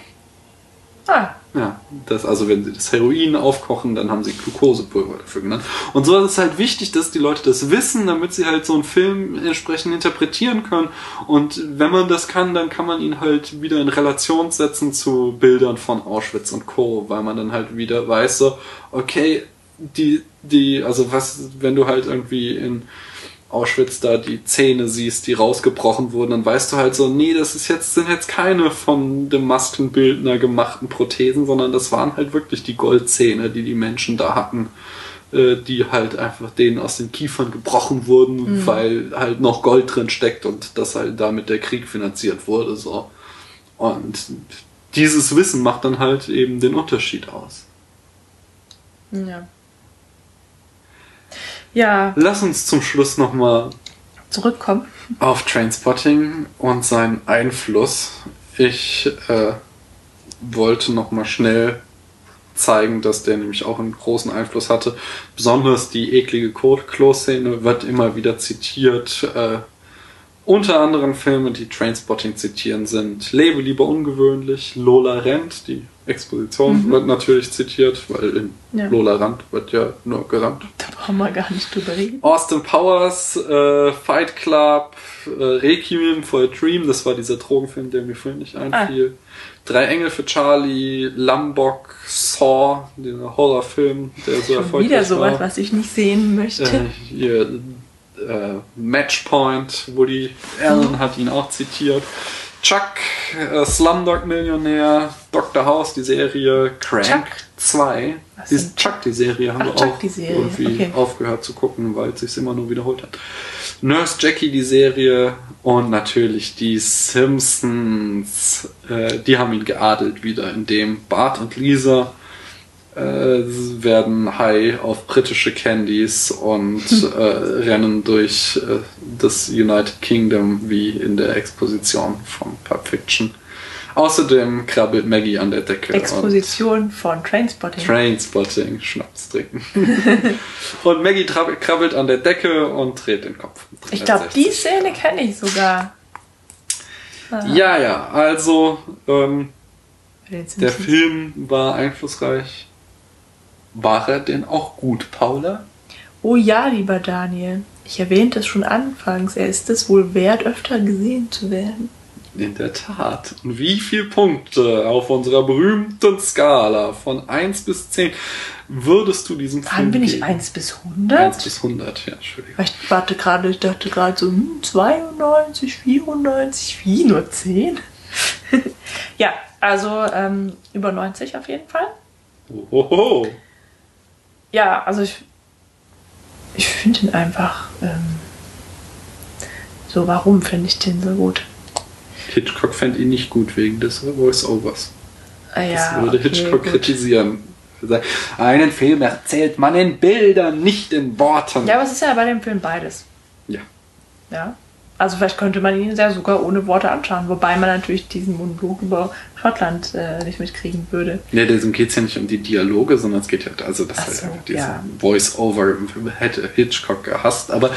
Ah. Ja, das, also wenn sie das Heroin aufkochen, dann haben sie Glukosepulver dafür genannt. Und so ist es halt wichtig, dass die Leute das wissen, damit sie halt so einen Film entsprechend interpretieren können. Und wenn man das kann, dann kann man ihn halt wieder in Relation setzen zu Bildern von Auschwitz und Co., weil man dann halt wieder weiß, so, okay, die, die, also was, wenn du halt irgendwie in Auschwitz da die Zähne siehst, die rausgebrochen wurden, dann weißt du halt so, nee, das ist jetzt, sind jetzt keine von dem Maskenbildner gemachten Prothesen, sondern das waren halt wirklich die Goldzähne, die die Menschen da hatten, äh, die halt einfach denen aus den Kiefern gebrochen wurden, mhm. weil halt noch Gold drin steckt und das halt damit der Krieg finanziert wurde, so. Und dieses Wissen macht dann halt eben den Unterschied aus. Ja. Ja. Lass uns zum Schluss nochmal zurückkommen auf Trainspotting und seinen Einfluss. Ich äh, wollte nochmal schnell zeigen, dass der nämlich auch einen großen Einfluss hatte. Besonders die eklige Klo-Szene wird immer wieder zitiert. Äh, Unter anderem Filme, die Trainspotting zitieren, sind Lebe lieber ungewöhnlich, Lola rennt, die Exposition wird natürlich zitiert, weil in Ja. Lola rennt wird ja nur gerannt. Da brauchen wir gar nicht drüber reden. Austin Powers, äh, Fight Club, äh, Requiem for a Dream, das war dieser Drogenfilm, der mir vorhin nicht einfiel. Drei Engel für Charlie, Lambok, Saw, dieser Horrorfilm, der so erfolgreich wieder sowas, war. was ich nicht sehen möchte. Äh, hier, äh, Matchpoint, Woody Allen hat ihn auch zitiert. Chuck, äh, Slumdog Millionär, Dr. House, die Serie, Crank Chuck? 2. Was Die? Chuck, die Serie, haben Ach, wir Chuck, auch irgendwie okay. aufgehört zu gucken, weil es sich immer nur wiederholt hat. Nurse Jackie, die Serie und natürlich die Simpsons. Äh, die haben ihn geadelt wieder, indem Bart und Lisa äh, werden high auf britische Candies und äh, rennen durch äh, das United Kingdom wie in der Exposition von Pulp Fiction. Außerdem krabbelt Maggie an der Decke Exposition von Trainspotting. Trainspotting, Schnaps trinken. und Maggie krabbelt an der Decke und dreht den Kopf. ich glaube, die Szene kenne ich sogar. Ja, ja, also ähm, der. Film war einflussreich. War er denn auch gut, Paula? Oh ja, lieber Daniel. Ich erwähnte es schon anfangs. Er ist es wohl wert, öfter gesehen zu werden. In der Tat. Und wie viele Punkte auf unserer berühmten Skala von 1 bis 10 würdest du diesem Film Wann bin ich geben? 1 bis 100? 1 bis 100, ja, Entschuldigung. Ich warte gerade, ich dachte gerade so hm, 92, 94, wie nur 10? ja, also ähm, über 90 auf jeden Fall. Ohoho. Ja, also ich, ich finde ihn einfach ähm, so, warum finde ich den so gut? Hitchcock fand ihn nicht gut wegen des Voice-Overs. Ah, Das ja, würde okay, Hitchcock gut. kritisieren. Er Einen Film erzählt man in Bildern, nicht in Worten. Ja, aber es ist ja bei dem Film beides. Ja. Ja. Also vielleicht könnte man ihn ja sogar ohne Worte anschauen, wobei man natürlich diesen Monolog über Schottland äh, nicht mitkriegen würde. Nee, deswegen geht es ja nicht um die Dialoge, sondern es geht ja, also das Ach halt so, einfach diesen ja. Voice-Over hätte Hitchcock gehasst. Aber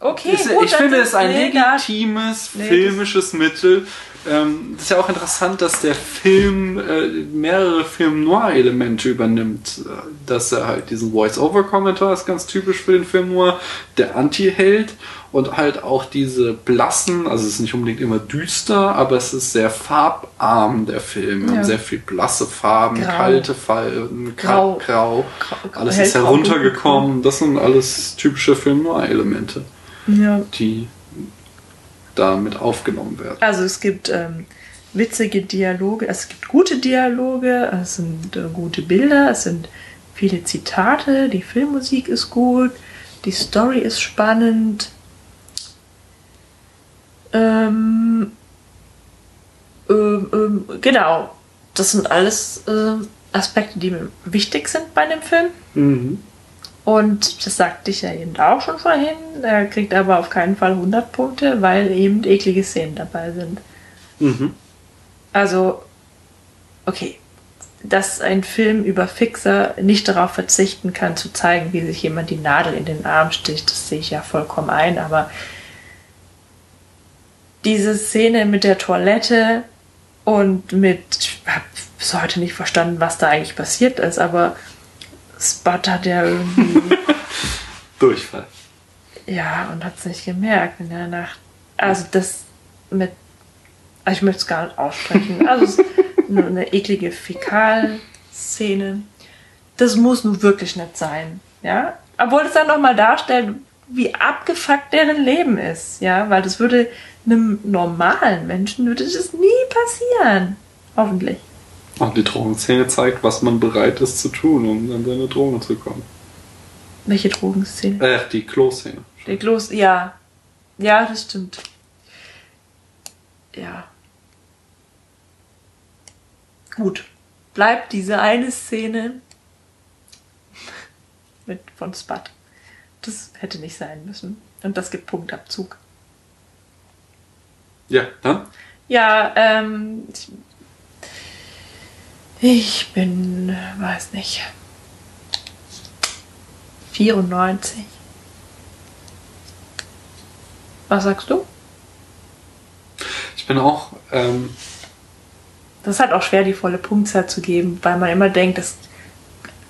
Okay, ist, gut, ich finde ist- es ein nee, da- legitimes Nee, filmisches Mittel. Ähm, das ist ja auch interessant, dass der Film äh, mehrere Film-Noir-Elemente übernimmt. Äh, Dass er halt diesen Voice-Over-Kommentar ist ganz typisch für den Film Noir, der Anti-Held und halt auch diese blassen, also es ist nicht unbedingt immer düster, aber es ist sehr farbarm, der Film. Wir Ja. haben sehr viel blasse Farben, Grau. kalte Farben, Grau. grau, grau. Alles ist heruntergekommen. Das sind alles typische Film-Noir-Elemente Ja. die damit aufgenommen werden. Also es gibt ähm, witzige Dialoge, es gibt gute Dialoge, es sind äh, gute Bilder, es sind viele Zitate, die Filmmusik ist gut, die Story ist spannend. Ähm, ähm, ähm, genau, das sind alles ähm, Aspekte, die mir wichtig sind bei dem Film. Mhm. Und das sagte ich ja eben auch schon vorhin. Er kriegt aber auf keinen Fall 100 Punkte, weil eben eklige Szenen dabei sind. Mhm. Also, okay, dass ein Film über Fixer nicht darauf verzichten kann, zu zeigen, wie sich jemand die Nadel in den Arm sticht, das sehe ich ja vollkommen ein, aber diese Szene mit der Toilette und mit, ich habe bis heute nicht verstanden, was da eigentlich passiert ist, aber Spot hat ja irgendwie Durchfall. Ja, und hat es nicht gemerkt in der Nacht. Also das mit, also ich möchte es gar nicht aussprechen. Also es ist nur eine eklige Fäkalszene. Das muss nun wirklich nicht sein, ja. Obwohl es dann nochmal darstellt, wie abgefuckt deren Leben ist, ja, weil das würde einem normalen Menschen würde das nie passieren. Hoffentlich. Und die Drogenszene zeigt, was man bereit ist zu tun, um an seine Drogen zu kommen. Welche Drogenszene? Äh, die Klo-Szene. Der Kloß, ja. Ja, das stimmt. Ja. Gut. Bleibt diese eine Szene mit von Spud. Das hätte nicht sein müssen. Und das gibt Punktabzug. Ja, dann? Ja, ähm. Ich, ich bin, weiß nicht. 94. Was sagst du? bin auch, ähm, Das ist halt auch schwer, die volle Punktzahl zu geben, weil man immer denkt, dass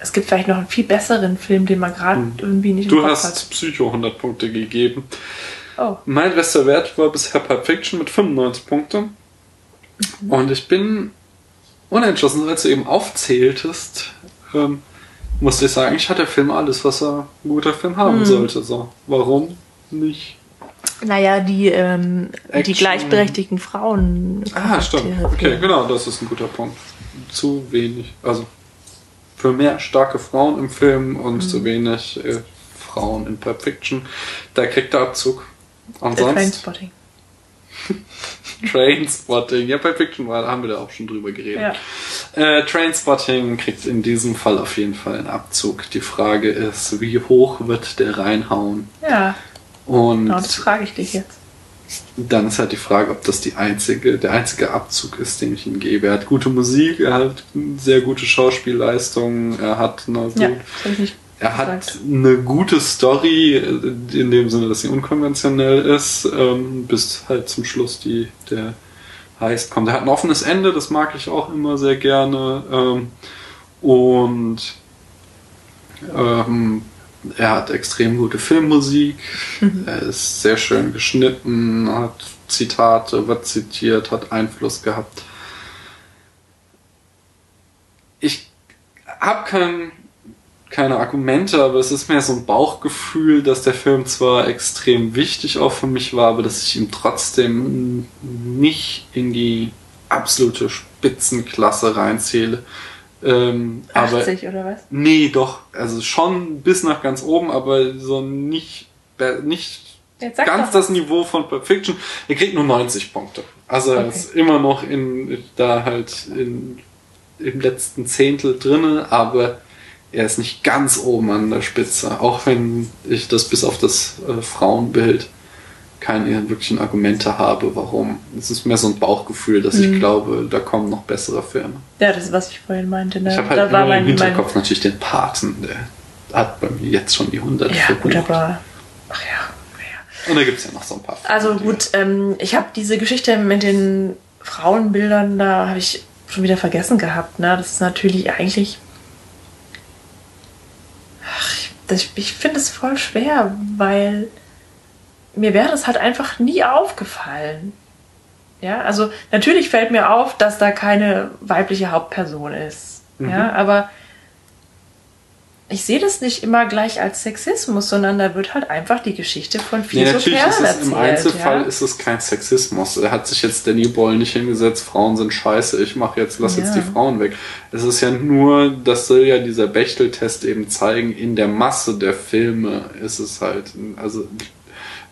es gibt vielleicht noch einen viel besseren Film, den man gerade irgendwie nicht im du Kopf hast hat. Psycho 100 Punkte gegeben. Oh, Mein bester Wert war bisher Pulp Fiction mit 95 Punkten. Und ich bin unentschlossen, als du eben aufzähltest, ähm, musste ich sagen, ich hatte der Film alles, was er ein guter Film haben sollte. So, warum nicht? naja, die, ähm, die gleichberechtigten Frauen. Ah, stimmt. Okay, genau, das ist ein guter Punkt. Zu wenig, also für mehr starke Frauen im Film und zu wenig äh, Frauen in Pulp Fiction. Da kriegt er Abzug. Der Ansonsten Trainspotting. Trainspotting. Ja, Pulp Fiction haben wir da auch schon drüber geredet. Ja. Äh, Trainspotting kriegt in diesem Fall auf jeden Fall einen Abzug. Die Frage ist, wie hoch wird der reinhauen? ja, Und genau, das frage ich dich jetzt. dann ist halt die Frage, ob das die einzige, der einzige Abzug ist, den ich ihm gebe. Er hat gute Musik, er hat sehr gute Schauspielleistungen, er hat eine, Ja, gut, er hat eine gute Story, in dem Sinne, dass sie unkonventionell ist, ähm, bis halt zum Schluss die, der heißt kommt. Er hat ein offenes Ende, das mag ich auch immer sehr gerne. Ähm, und ähm, er hat extrem gute Filmmusik, er ist sehr schön geschnitten, hat Zitate, wird zitiert, hat Einfluss gehabt. Ich habe kein, keine Argumente, aber es ist mehr so ein Bauchgefühl, dass der Film zwar extrem wichtig auch für mich war, aber dass ich ihn trotzdem nicht in die absolute Spitzenklasse reinzähle. Ähm, aber 80 oder was? Nee, doch. Also schon bis nach ganz oben, aber so nicht, nicht ganz das Niveau von Pulp Fiction. Er kriegt nur 90 Punkte. Also er Okay. ist immer noch in, da halt in, im letzten Zehntel drinne, aber er ist nicht ganz oben an der Spitze. Auch wenn ich das bis auf das äh, Frauenbild keine wirklichen Argumente habe, warum. Es ist mehr so ein Bauchgefühl, dass Mhm. ich glaube, da kommen noch bessere Filme. Ja, das ist, was ich vorhin meinte. Ne? Ich habe halt da war im mein, mein, Hinterkopf natürlich den Paten, der hat bei mir jetzt schon die 100 Ja, gut, verbucht. aber. Ach ja, ja. Und da gibt es ja noch so ein paar. Filme, Also gut, ähm, ich habe diese Geschichte mit den Frauenbildern, da habe ich schon wieder vergessen gehabt. Ne? Das ist natürlich eigentlich. Ach, ich, das- ich finde es voll schwer, weil mir wäre das halt einfach nie aufgefallen. Ja, also natürlich fällt mir auf, dass da keine weibliche Hauptperson ist. Mhm. Ja, aber ich sehe das nicht immer gleich als Sexismus, sondern da wird halt einfach die Geschichte von vier Nee, natürlich Kerlen ist es erzählt. im Einzelfall ja? ist es kein Sexismus. Er hat sich jetzt Danny Boyle nicht hingesetzt, Frauen sind scheiße, ich mache jetzt, lass jetzt Ja. die Frauen weg. Es ist ja nur, das soll ja dieser Bechtel-Test eben zeigen, in der Masse der Filme ist es halt, also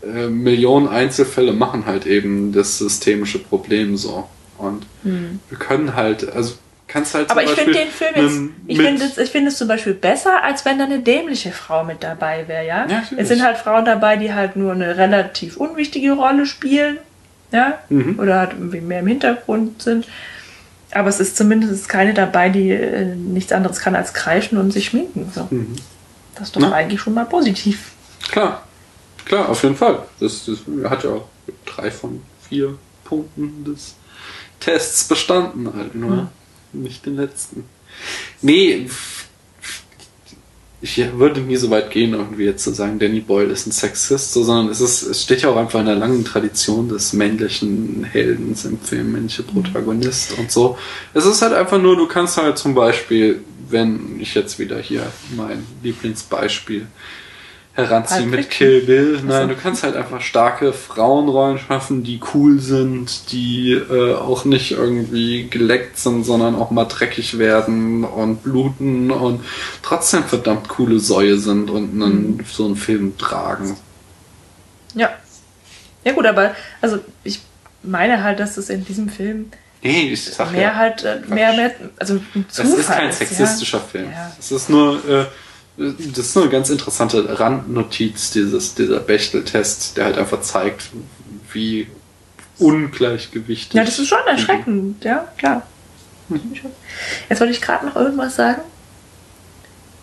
äh, Millionen Einzelfälle machen halt eben das systemische Problem so. Und wir können halt, also kannst halt. Aber ich finde den Film jetzt, ich finde es, es zum Beispiel besser, als wenn da eine dämliche Frau mit dabei wäre, ja? Ja, es sind halt Frauen dabei, die halt nur eine relativ unwichtige Rolle spielen, ja? Mhm. Oder halt irgendwie mehr im Hintergrund sind. Aber es ist zumindest keine dabei, die äh, nichts anderes kann als kreischen und sich schminken. So. Das ist doch Mhm. Na? eigentlich schon mal positiv. Klar, klar, auf jeden Fall. Das, das hat ja auch drei von vier Punkten des Tests bestanden, halt nur nicht den letzten. Nee, ich würde nie so weit gehen, irgendwie jetzt zu sagen, Danny Boyle ist ein Sexist, so, sondern es, ist, es steht ja auch einfach in der langen Tradition des männlichen Heldens im Film, männliche Protagonist und so. Es ist halt einfach nur, du kannst halt zum Beispiel, wenn ich jetzt wieder hier mein Lieblingsbeispiel Pulp mit. Kill Bill, nein, du kannst halt einfach starke Frauenrollen schaffen, die cool sind, die äh, auch nicht irgendwie geleckt sind, sondern auch mal dreckig werden und bluten und trotzdem verdammt coole Säue sind und einen, so einen Film tragen. Ja. Ja gut, aber also ich meine halt, dass es in diesem Film Nee, ich sag mehr ja, halt, äh, mehr, mehr, also ein es Zufall ist kein ja. sexistischer Film. Ja. Es ist nur, äh, das ist eine ganz interessante Randnotiz, dieses, dieser Bechtel-Test, der halt einfach zeigt, wie ungleichgewichtig. Ja, das ist schon erschreckend, ja, klar. Jetzt wollte ich gerade noch irgendwas sagen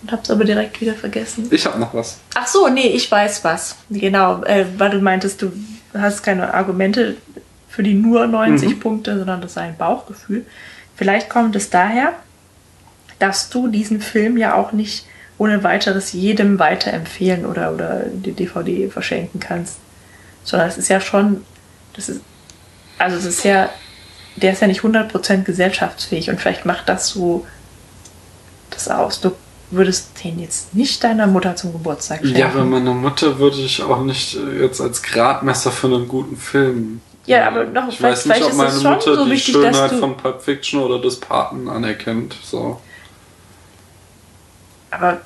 und hab's aber direkt wieder vergessen. Ich habe noch was. Ach so, nee, ich weiß was. Genau, äh, weil du meintest, du hast keine Argumente für die nur 90 Mhm. Punkte, sondern das ist ein Bauchgefühl. Vielleicht kommt es daher, dass du diesen Film ja auch nicht ohne weiteres jedem weiterempfehlen oder, oder die DVD verschenken kannst. Sondern es ist ja schon, das ist, also es ist ja, der ist ja nicht 100% gesellschaftsfähig und vielleicht macht das so das aus. Du würdest den jetzt nicht deiner Mutter zum Geburtstag schenken. Ja, aber meine Mutter würde ich auch nicht äh, jetzt als Gradmesser für einen guten Film. Ja, aber doch, ich vielleicht- weiß nicht, ob ist meine es schon Mutter so die wichtig, dass Schönheit von Pulp Fiction oder des Paten anerkennt. So. Aber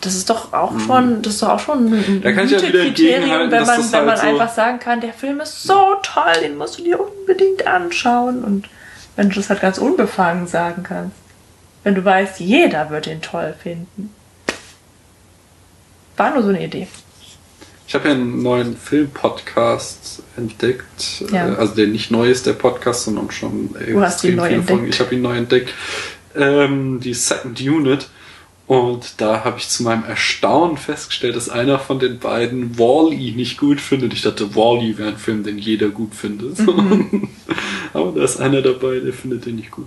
das ist doch auch schon, das ist doch auch schon ein Mhm. Da kann ich ja wieder entgegenhalten, wenn man, wenn man halt so- einfach sagen kann, der Film ist so toll, den musst du dir unbedingt anschauen. Und wenn du das halt ganz unbefangen sagen kannst. Wenn du weißt, jeder wird ihn toll finden. War nur so eine Idee. Ich habe ja einen neuen Film-Podcast entdeckt. Ja. Äh, Also der nicht neu ist, der Podcast, sondern schon Du hast ihn neu entdeckt. Ich habe ihn neu entdeckt. Ähm, die Second Unit. Und da habe ich zu meinem Erstaunen festgestellt, dass einer von den beiden Wall-E nicht gut findet. Ich dachte, Wall-E wäre ein Film, den jeder gut findet. Mhm. Aber da ist einer dabei, der findet den nicht gut.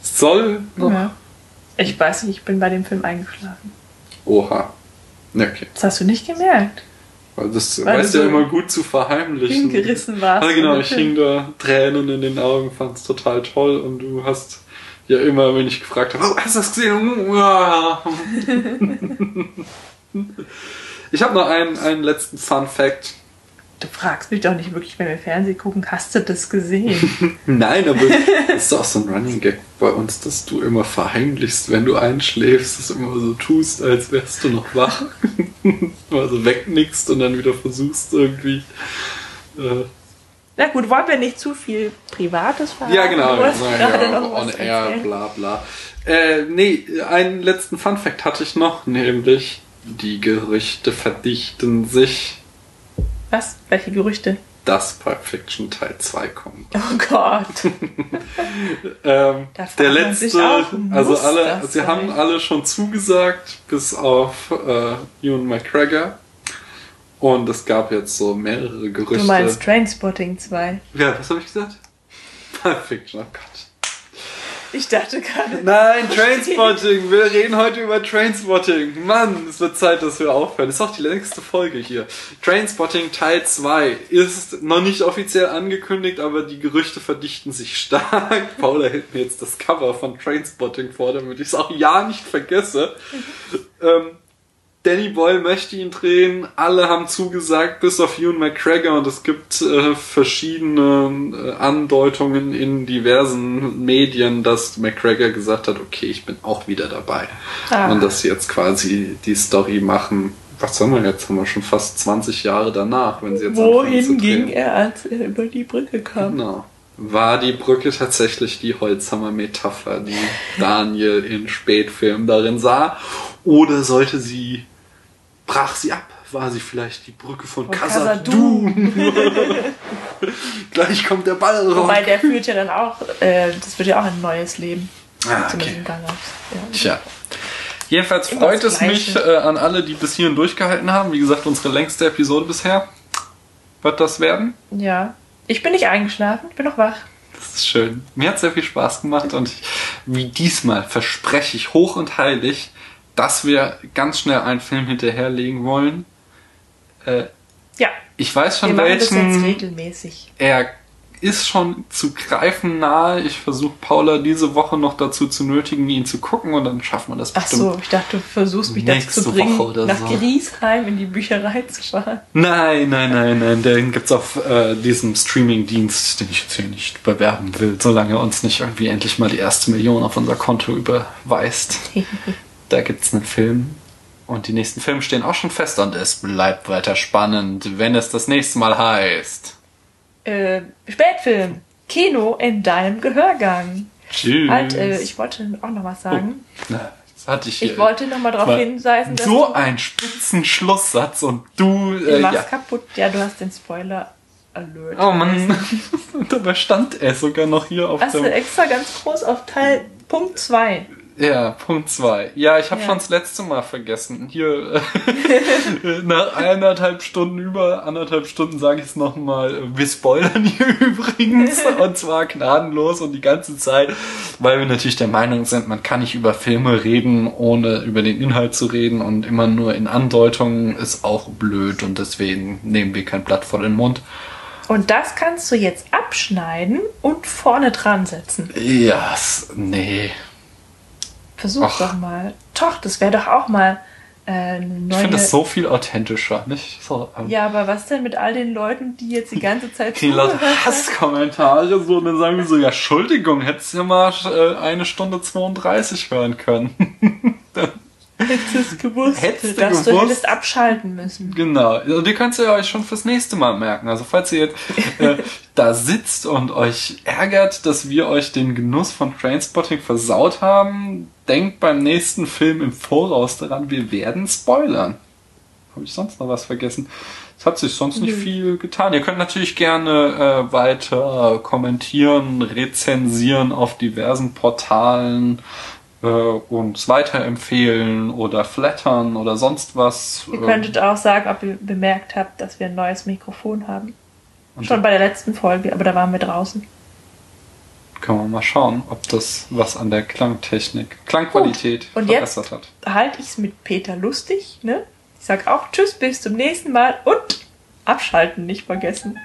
Soll noch. Ja. Ich weiß nicht, ich bin bei dem Film eingeschlafen. Oha. Ja, Okay. Das hast du nicht gemerkt. Weil das Weil weißt du ja so immer gut zu verheimlichen. hingerissen warst Ah, genau, ich hing da Tränen in den Augen, fand's total toll und du hast ja immer, wenn ich gefragt habe, oh, hast du das gesehen? Ja. Ich habe noch einen, einen letzten Fun Fact. Du fragst mich doch nicht wirklich, wenn wir Fernsehen gucken, hast du das gesehen? Nein, aber es ist doch so ein Running Gag bei uns, dass du immer verheimlichst, wenn du einschläfst, dass du immer so tust, als wärst du noch wach. also wegnickst und dann wieder versuchst irgendwie. Äh, Na gut, wollen wir nicht zu viel Privates verraten? Ja, genau. Ja, ja, on air, bla bla. Äh, nee, einen letzten Fun Fact hatte ich noch, nämlich die Gerüchte verdichten sich, Was? Welche Gerüchte? dass Pulp Fiction Teil 2 kommt. Oh Gott. Ähm, der letzte, auch, also alle, sie haben alle schon zugesagt, bis auf äh, Ewan McGregor. Und es gab jetzt so mehrere Gerüchte. Du meinst Trainspotting 2. ja, was habe ich gesagt? Pulp Fiction, oh Gott. Ich dachte gerade. Nein, Trainspotting. Wir reden heute über Trainspotting. Mann, es wird Zeit, dass wir aufhören. Das ist auch die längste Folge hier. Trainspotting Teil 2 ist noch nicht offiziell angekündigt, aber die Gerüchte verdichten sich stark. Paula hält mir jetzt das Cover von Trainspotting vor, damit ich es auch ja nicht vergesse. ähm, Danny Boyle möchte ihn drehen. Alle haben zugesagt, bis auf Ewan McGregor. Und es gibt äh, verschiedene äh, Andeutungen in diversen Medien, dass McGregor gesagt hat, okay, ich bin auch wieder dabei. Ah. Und dass sie jetzt quasi die Story machen. Was haben wir jetzt? Haben wir schon fast 20 Jahre danach, wenn sie jetzt Wohin ging er, als er über die Brücke kam? Genau. War die Brücke tatsächlich die Holzhammer-Metapher, die Daniel in Spätfilmen darin sah? Oder sollte sie, brach sie ab? War sie vielleicht die Brücke von Von Khazad-dûm? Gleich kommt der Ball raus. Wobei der führt ja dann auch, äh, das wird ja auch ein neues Leben. Ah, okay. Ja. Tja. Jedenfalls freut es mich äh, an alle, die bis hierhin durchgehalten haben. Wie gesagt, unsere längste Episode bisher wird das werden. ja. Ich bin nicht eingeschlafen, ich bin noch wach. Das ist schön. Mir hat sehr viel Spaß gemacht und ich, wie diesmal verspreche ich hoch und heilig, dass wir ganz schnell einen Film hinterherlegen wollen. Äh, Ja, ich weiß wir schon machen das jetzt welchen. regelmäßig. Er ist schon zu greifen nahe. Ich versuche Paula diese Woche noch dazu zu nötigen, ihn zu gucken und dann schaffen wir das Ach bestimmt. so, ich dachte, du versuchst mich dazu Nächste zu bringen, Woche oder nach so. Griesheim in die Bücherei zu fahren. Nein, nein, nein, nein. Den gibt's auf äh, diesem Streaming-Dienst, den ich jetzt hier nicht bewerben will, solange er uns nicht irgendwie endlich mal die erste Million auf unser Konto überweist. da gibt's einen Film. Und die nächsten Filme stehen auch schon fest und es bleibt weiter spannend, wenn es das nächste Mal heißt. Äh, Spätfilm. Kino in deinem Gehörgang. Tschüss. Halt, äh, ich wollte auch noch was sagen. Na, das hatte ich. Ich wollte noch mal darauf hinweisen, dass so du, ein spitzen Schlusssatz und du. du Äh, machst ja. kaputt. Ja, du hast den Spoiler Alert. Oh Mann. Dabei stand er sogar noch hier auf Hast du dem. extra ganz groß auf Teil Punkt 2. Ja, Punkt zwei. Ja, ich habe Ja. schon das letzte Mal vergessen. Hier äh, nach eineinhalb Stunden, über anderthalb Stunden sage ich es nochmal. Wir spoilern hier übrigens und zwar gnadenlos und die ganze Zeit, weil wir natürlich der Meinung sind, man kann nicht über Filme reden, ohne über den Inhalt zu reden und immer nur in Andeutungen ist auch blöd und deswegen nehmen wir kein Blatt vor den Mund. Und das kannst du jetzt abschneiden und vorne dran setzen. Ja, s- nee. Versuch Ach. doch mal. Doch, das wäre doch auch mal äh, eine Ich neue. finde es so viel authentischer, nicht? So, ähm, ja, aber was denn mit all den Leuten, die jetzt die ganze Zeit kriegen Leute? Hasskommentare so und dann sagen wir so, ja, Entschuldigung, hättest du ja mal äh, eine Stunde 32 hören können. Hättest du gewusst, Hättest du dass du gewusst? hättest abschalten müssen. genau. Und ihr könnt ihr euch schon fürs nächste Mal merken. Also falls ihr jetzt äh, da sitzt und euch ärgert, dass wir euch den Genuss von Trainspotting versaut haben, denkt beim nächsten Film im Voraus daran, wir werden spoilern. Habe ich sonst noch was vergessen? Es hat sich sonst nicht viel getan. Ihr könnt natürlich gerne äh, weiter kommentieren, rezensieren auf diversen Portalen äh, uns weiterempfehlen oder flattern oder sonst was. Ihr Ähm, könntet auch sagen, ob ihr bemerkt habt, dass wir ein neues Mikrofon haben. Schon bei der letzten Folge, aber da waren wir draußen. Können wir mal schauen, ob das was an der Klangtechnik, Klangqualität Gut. Und jetzt? verbessert hat. Halte ich es mit Peter lustig, ne? Ich sag auch Tschüss, bis zum nächsten Mal und abschalten nicht vergessen.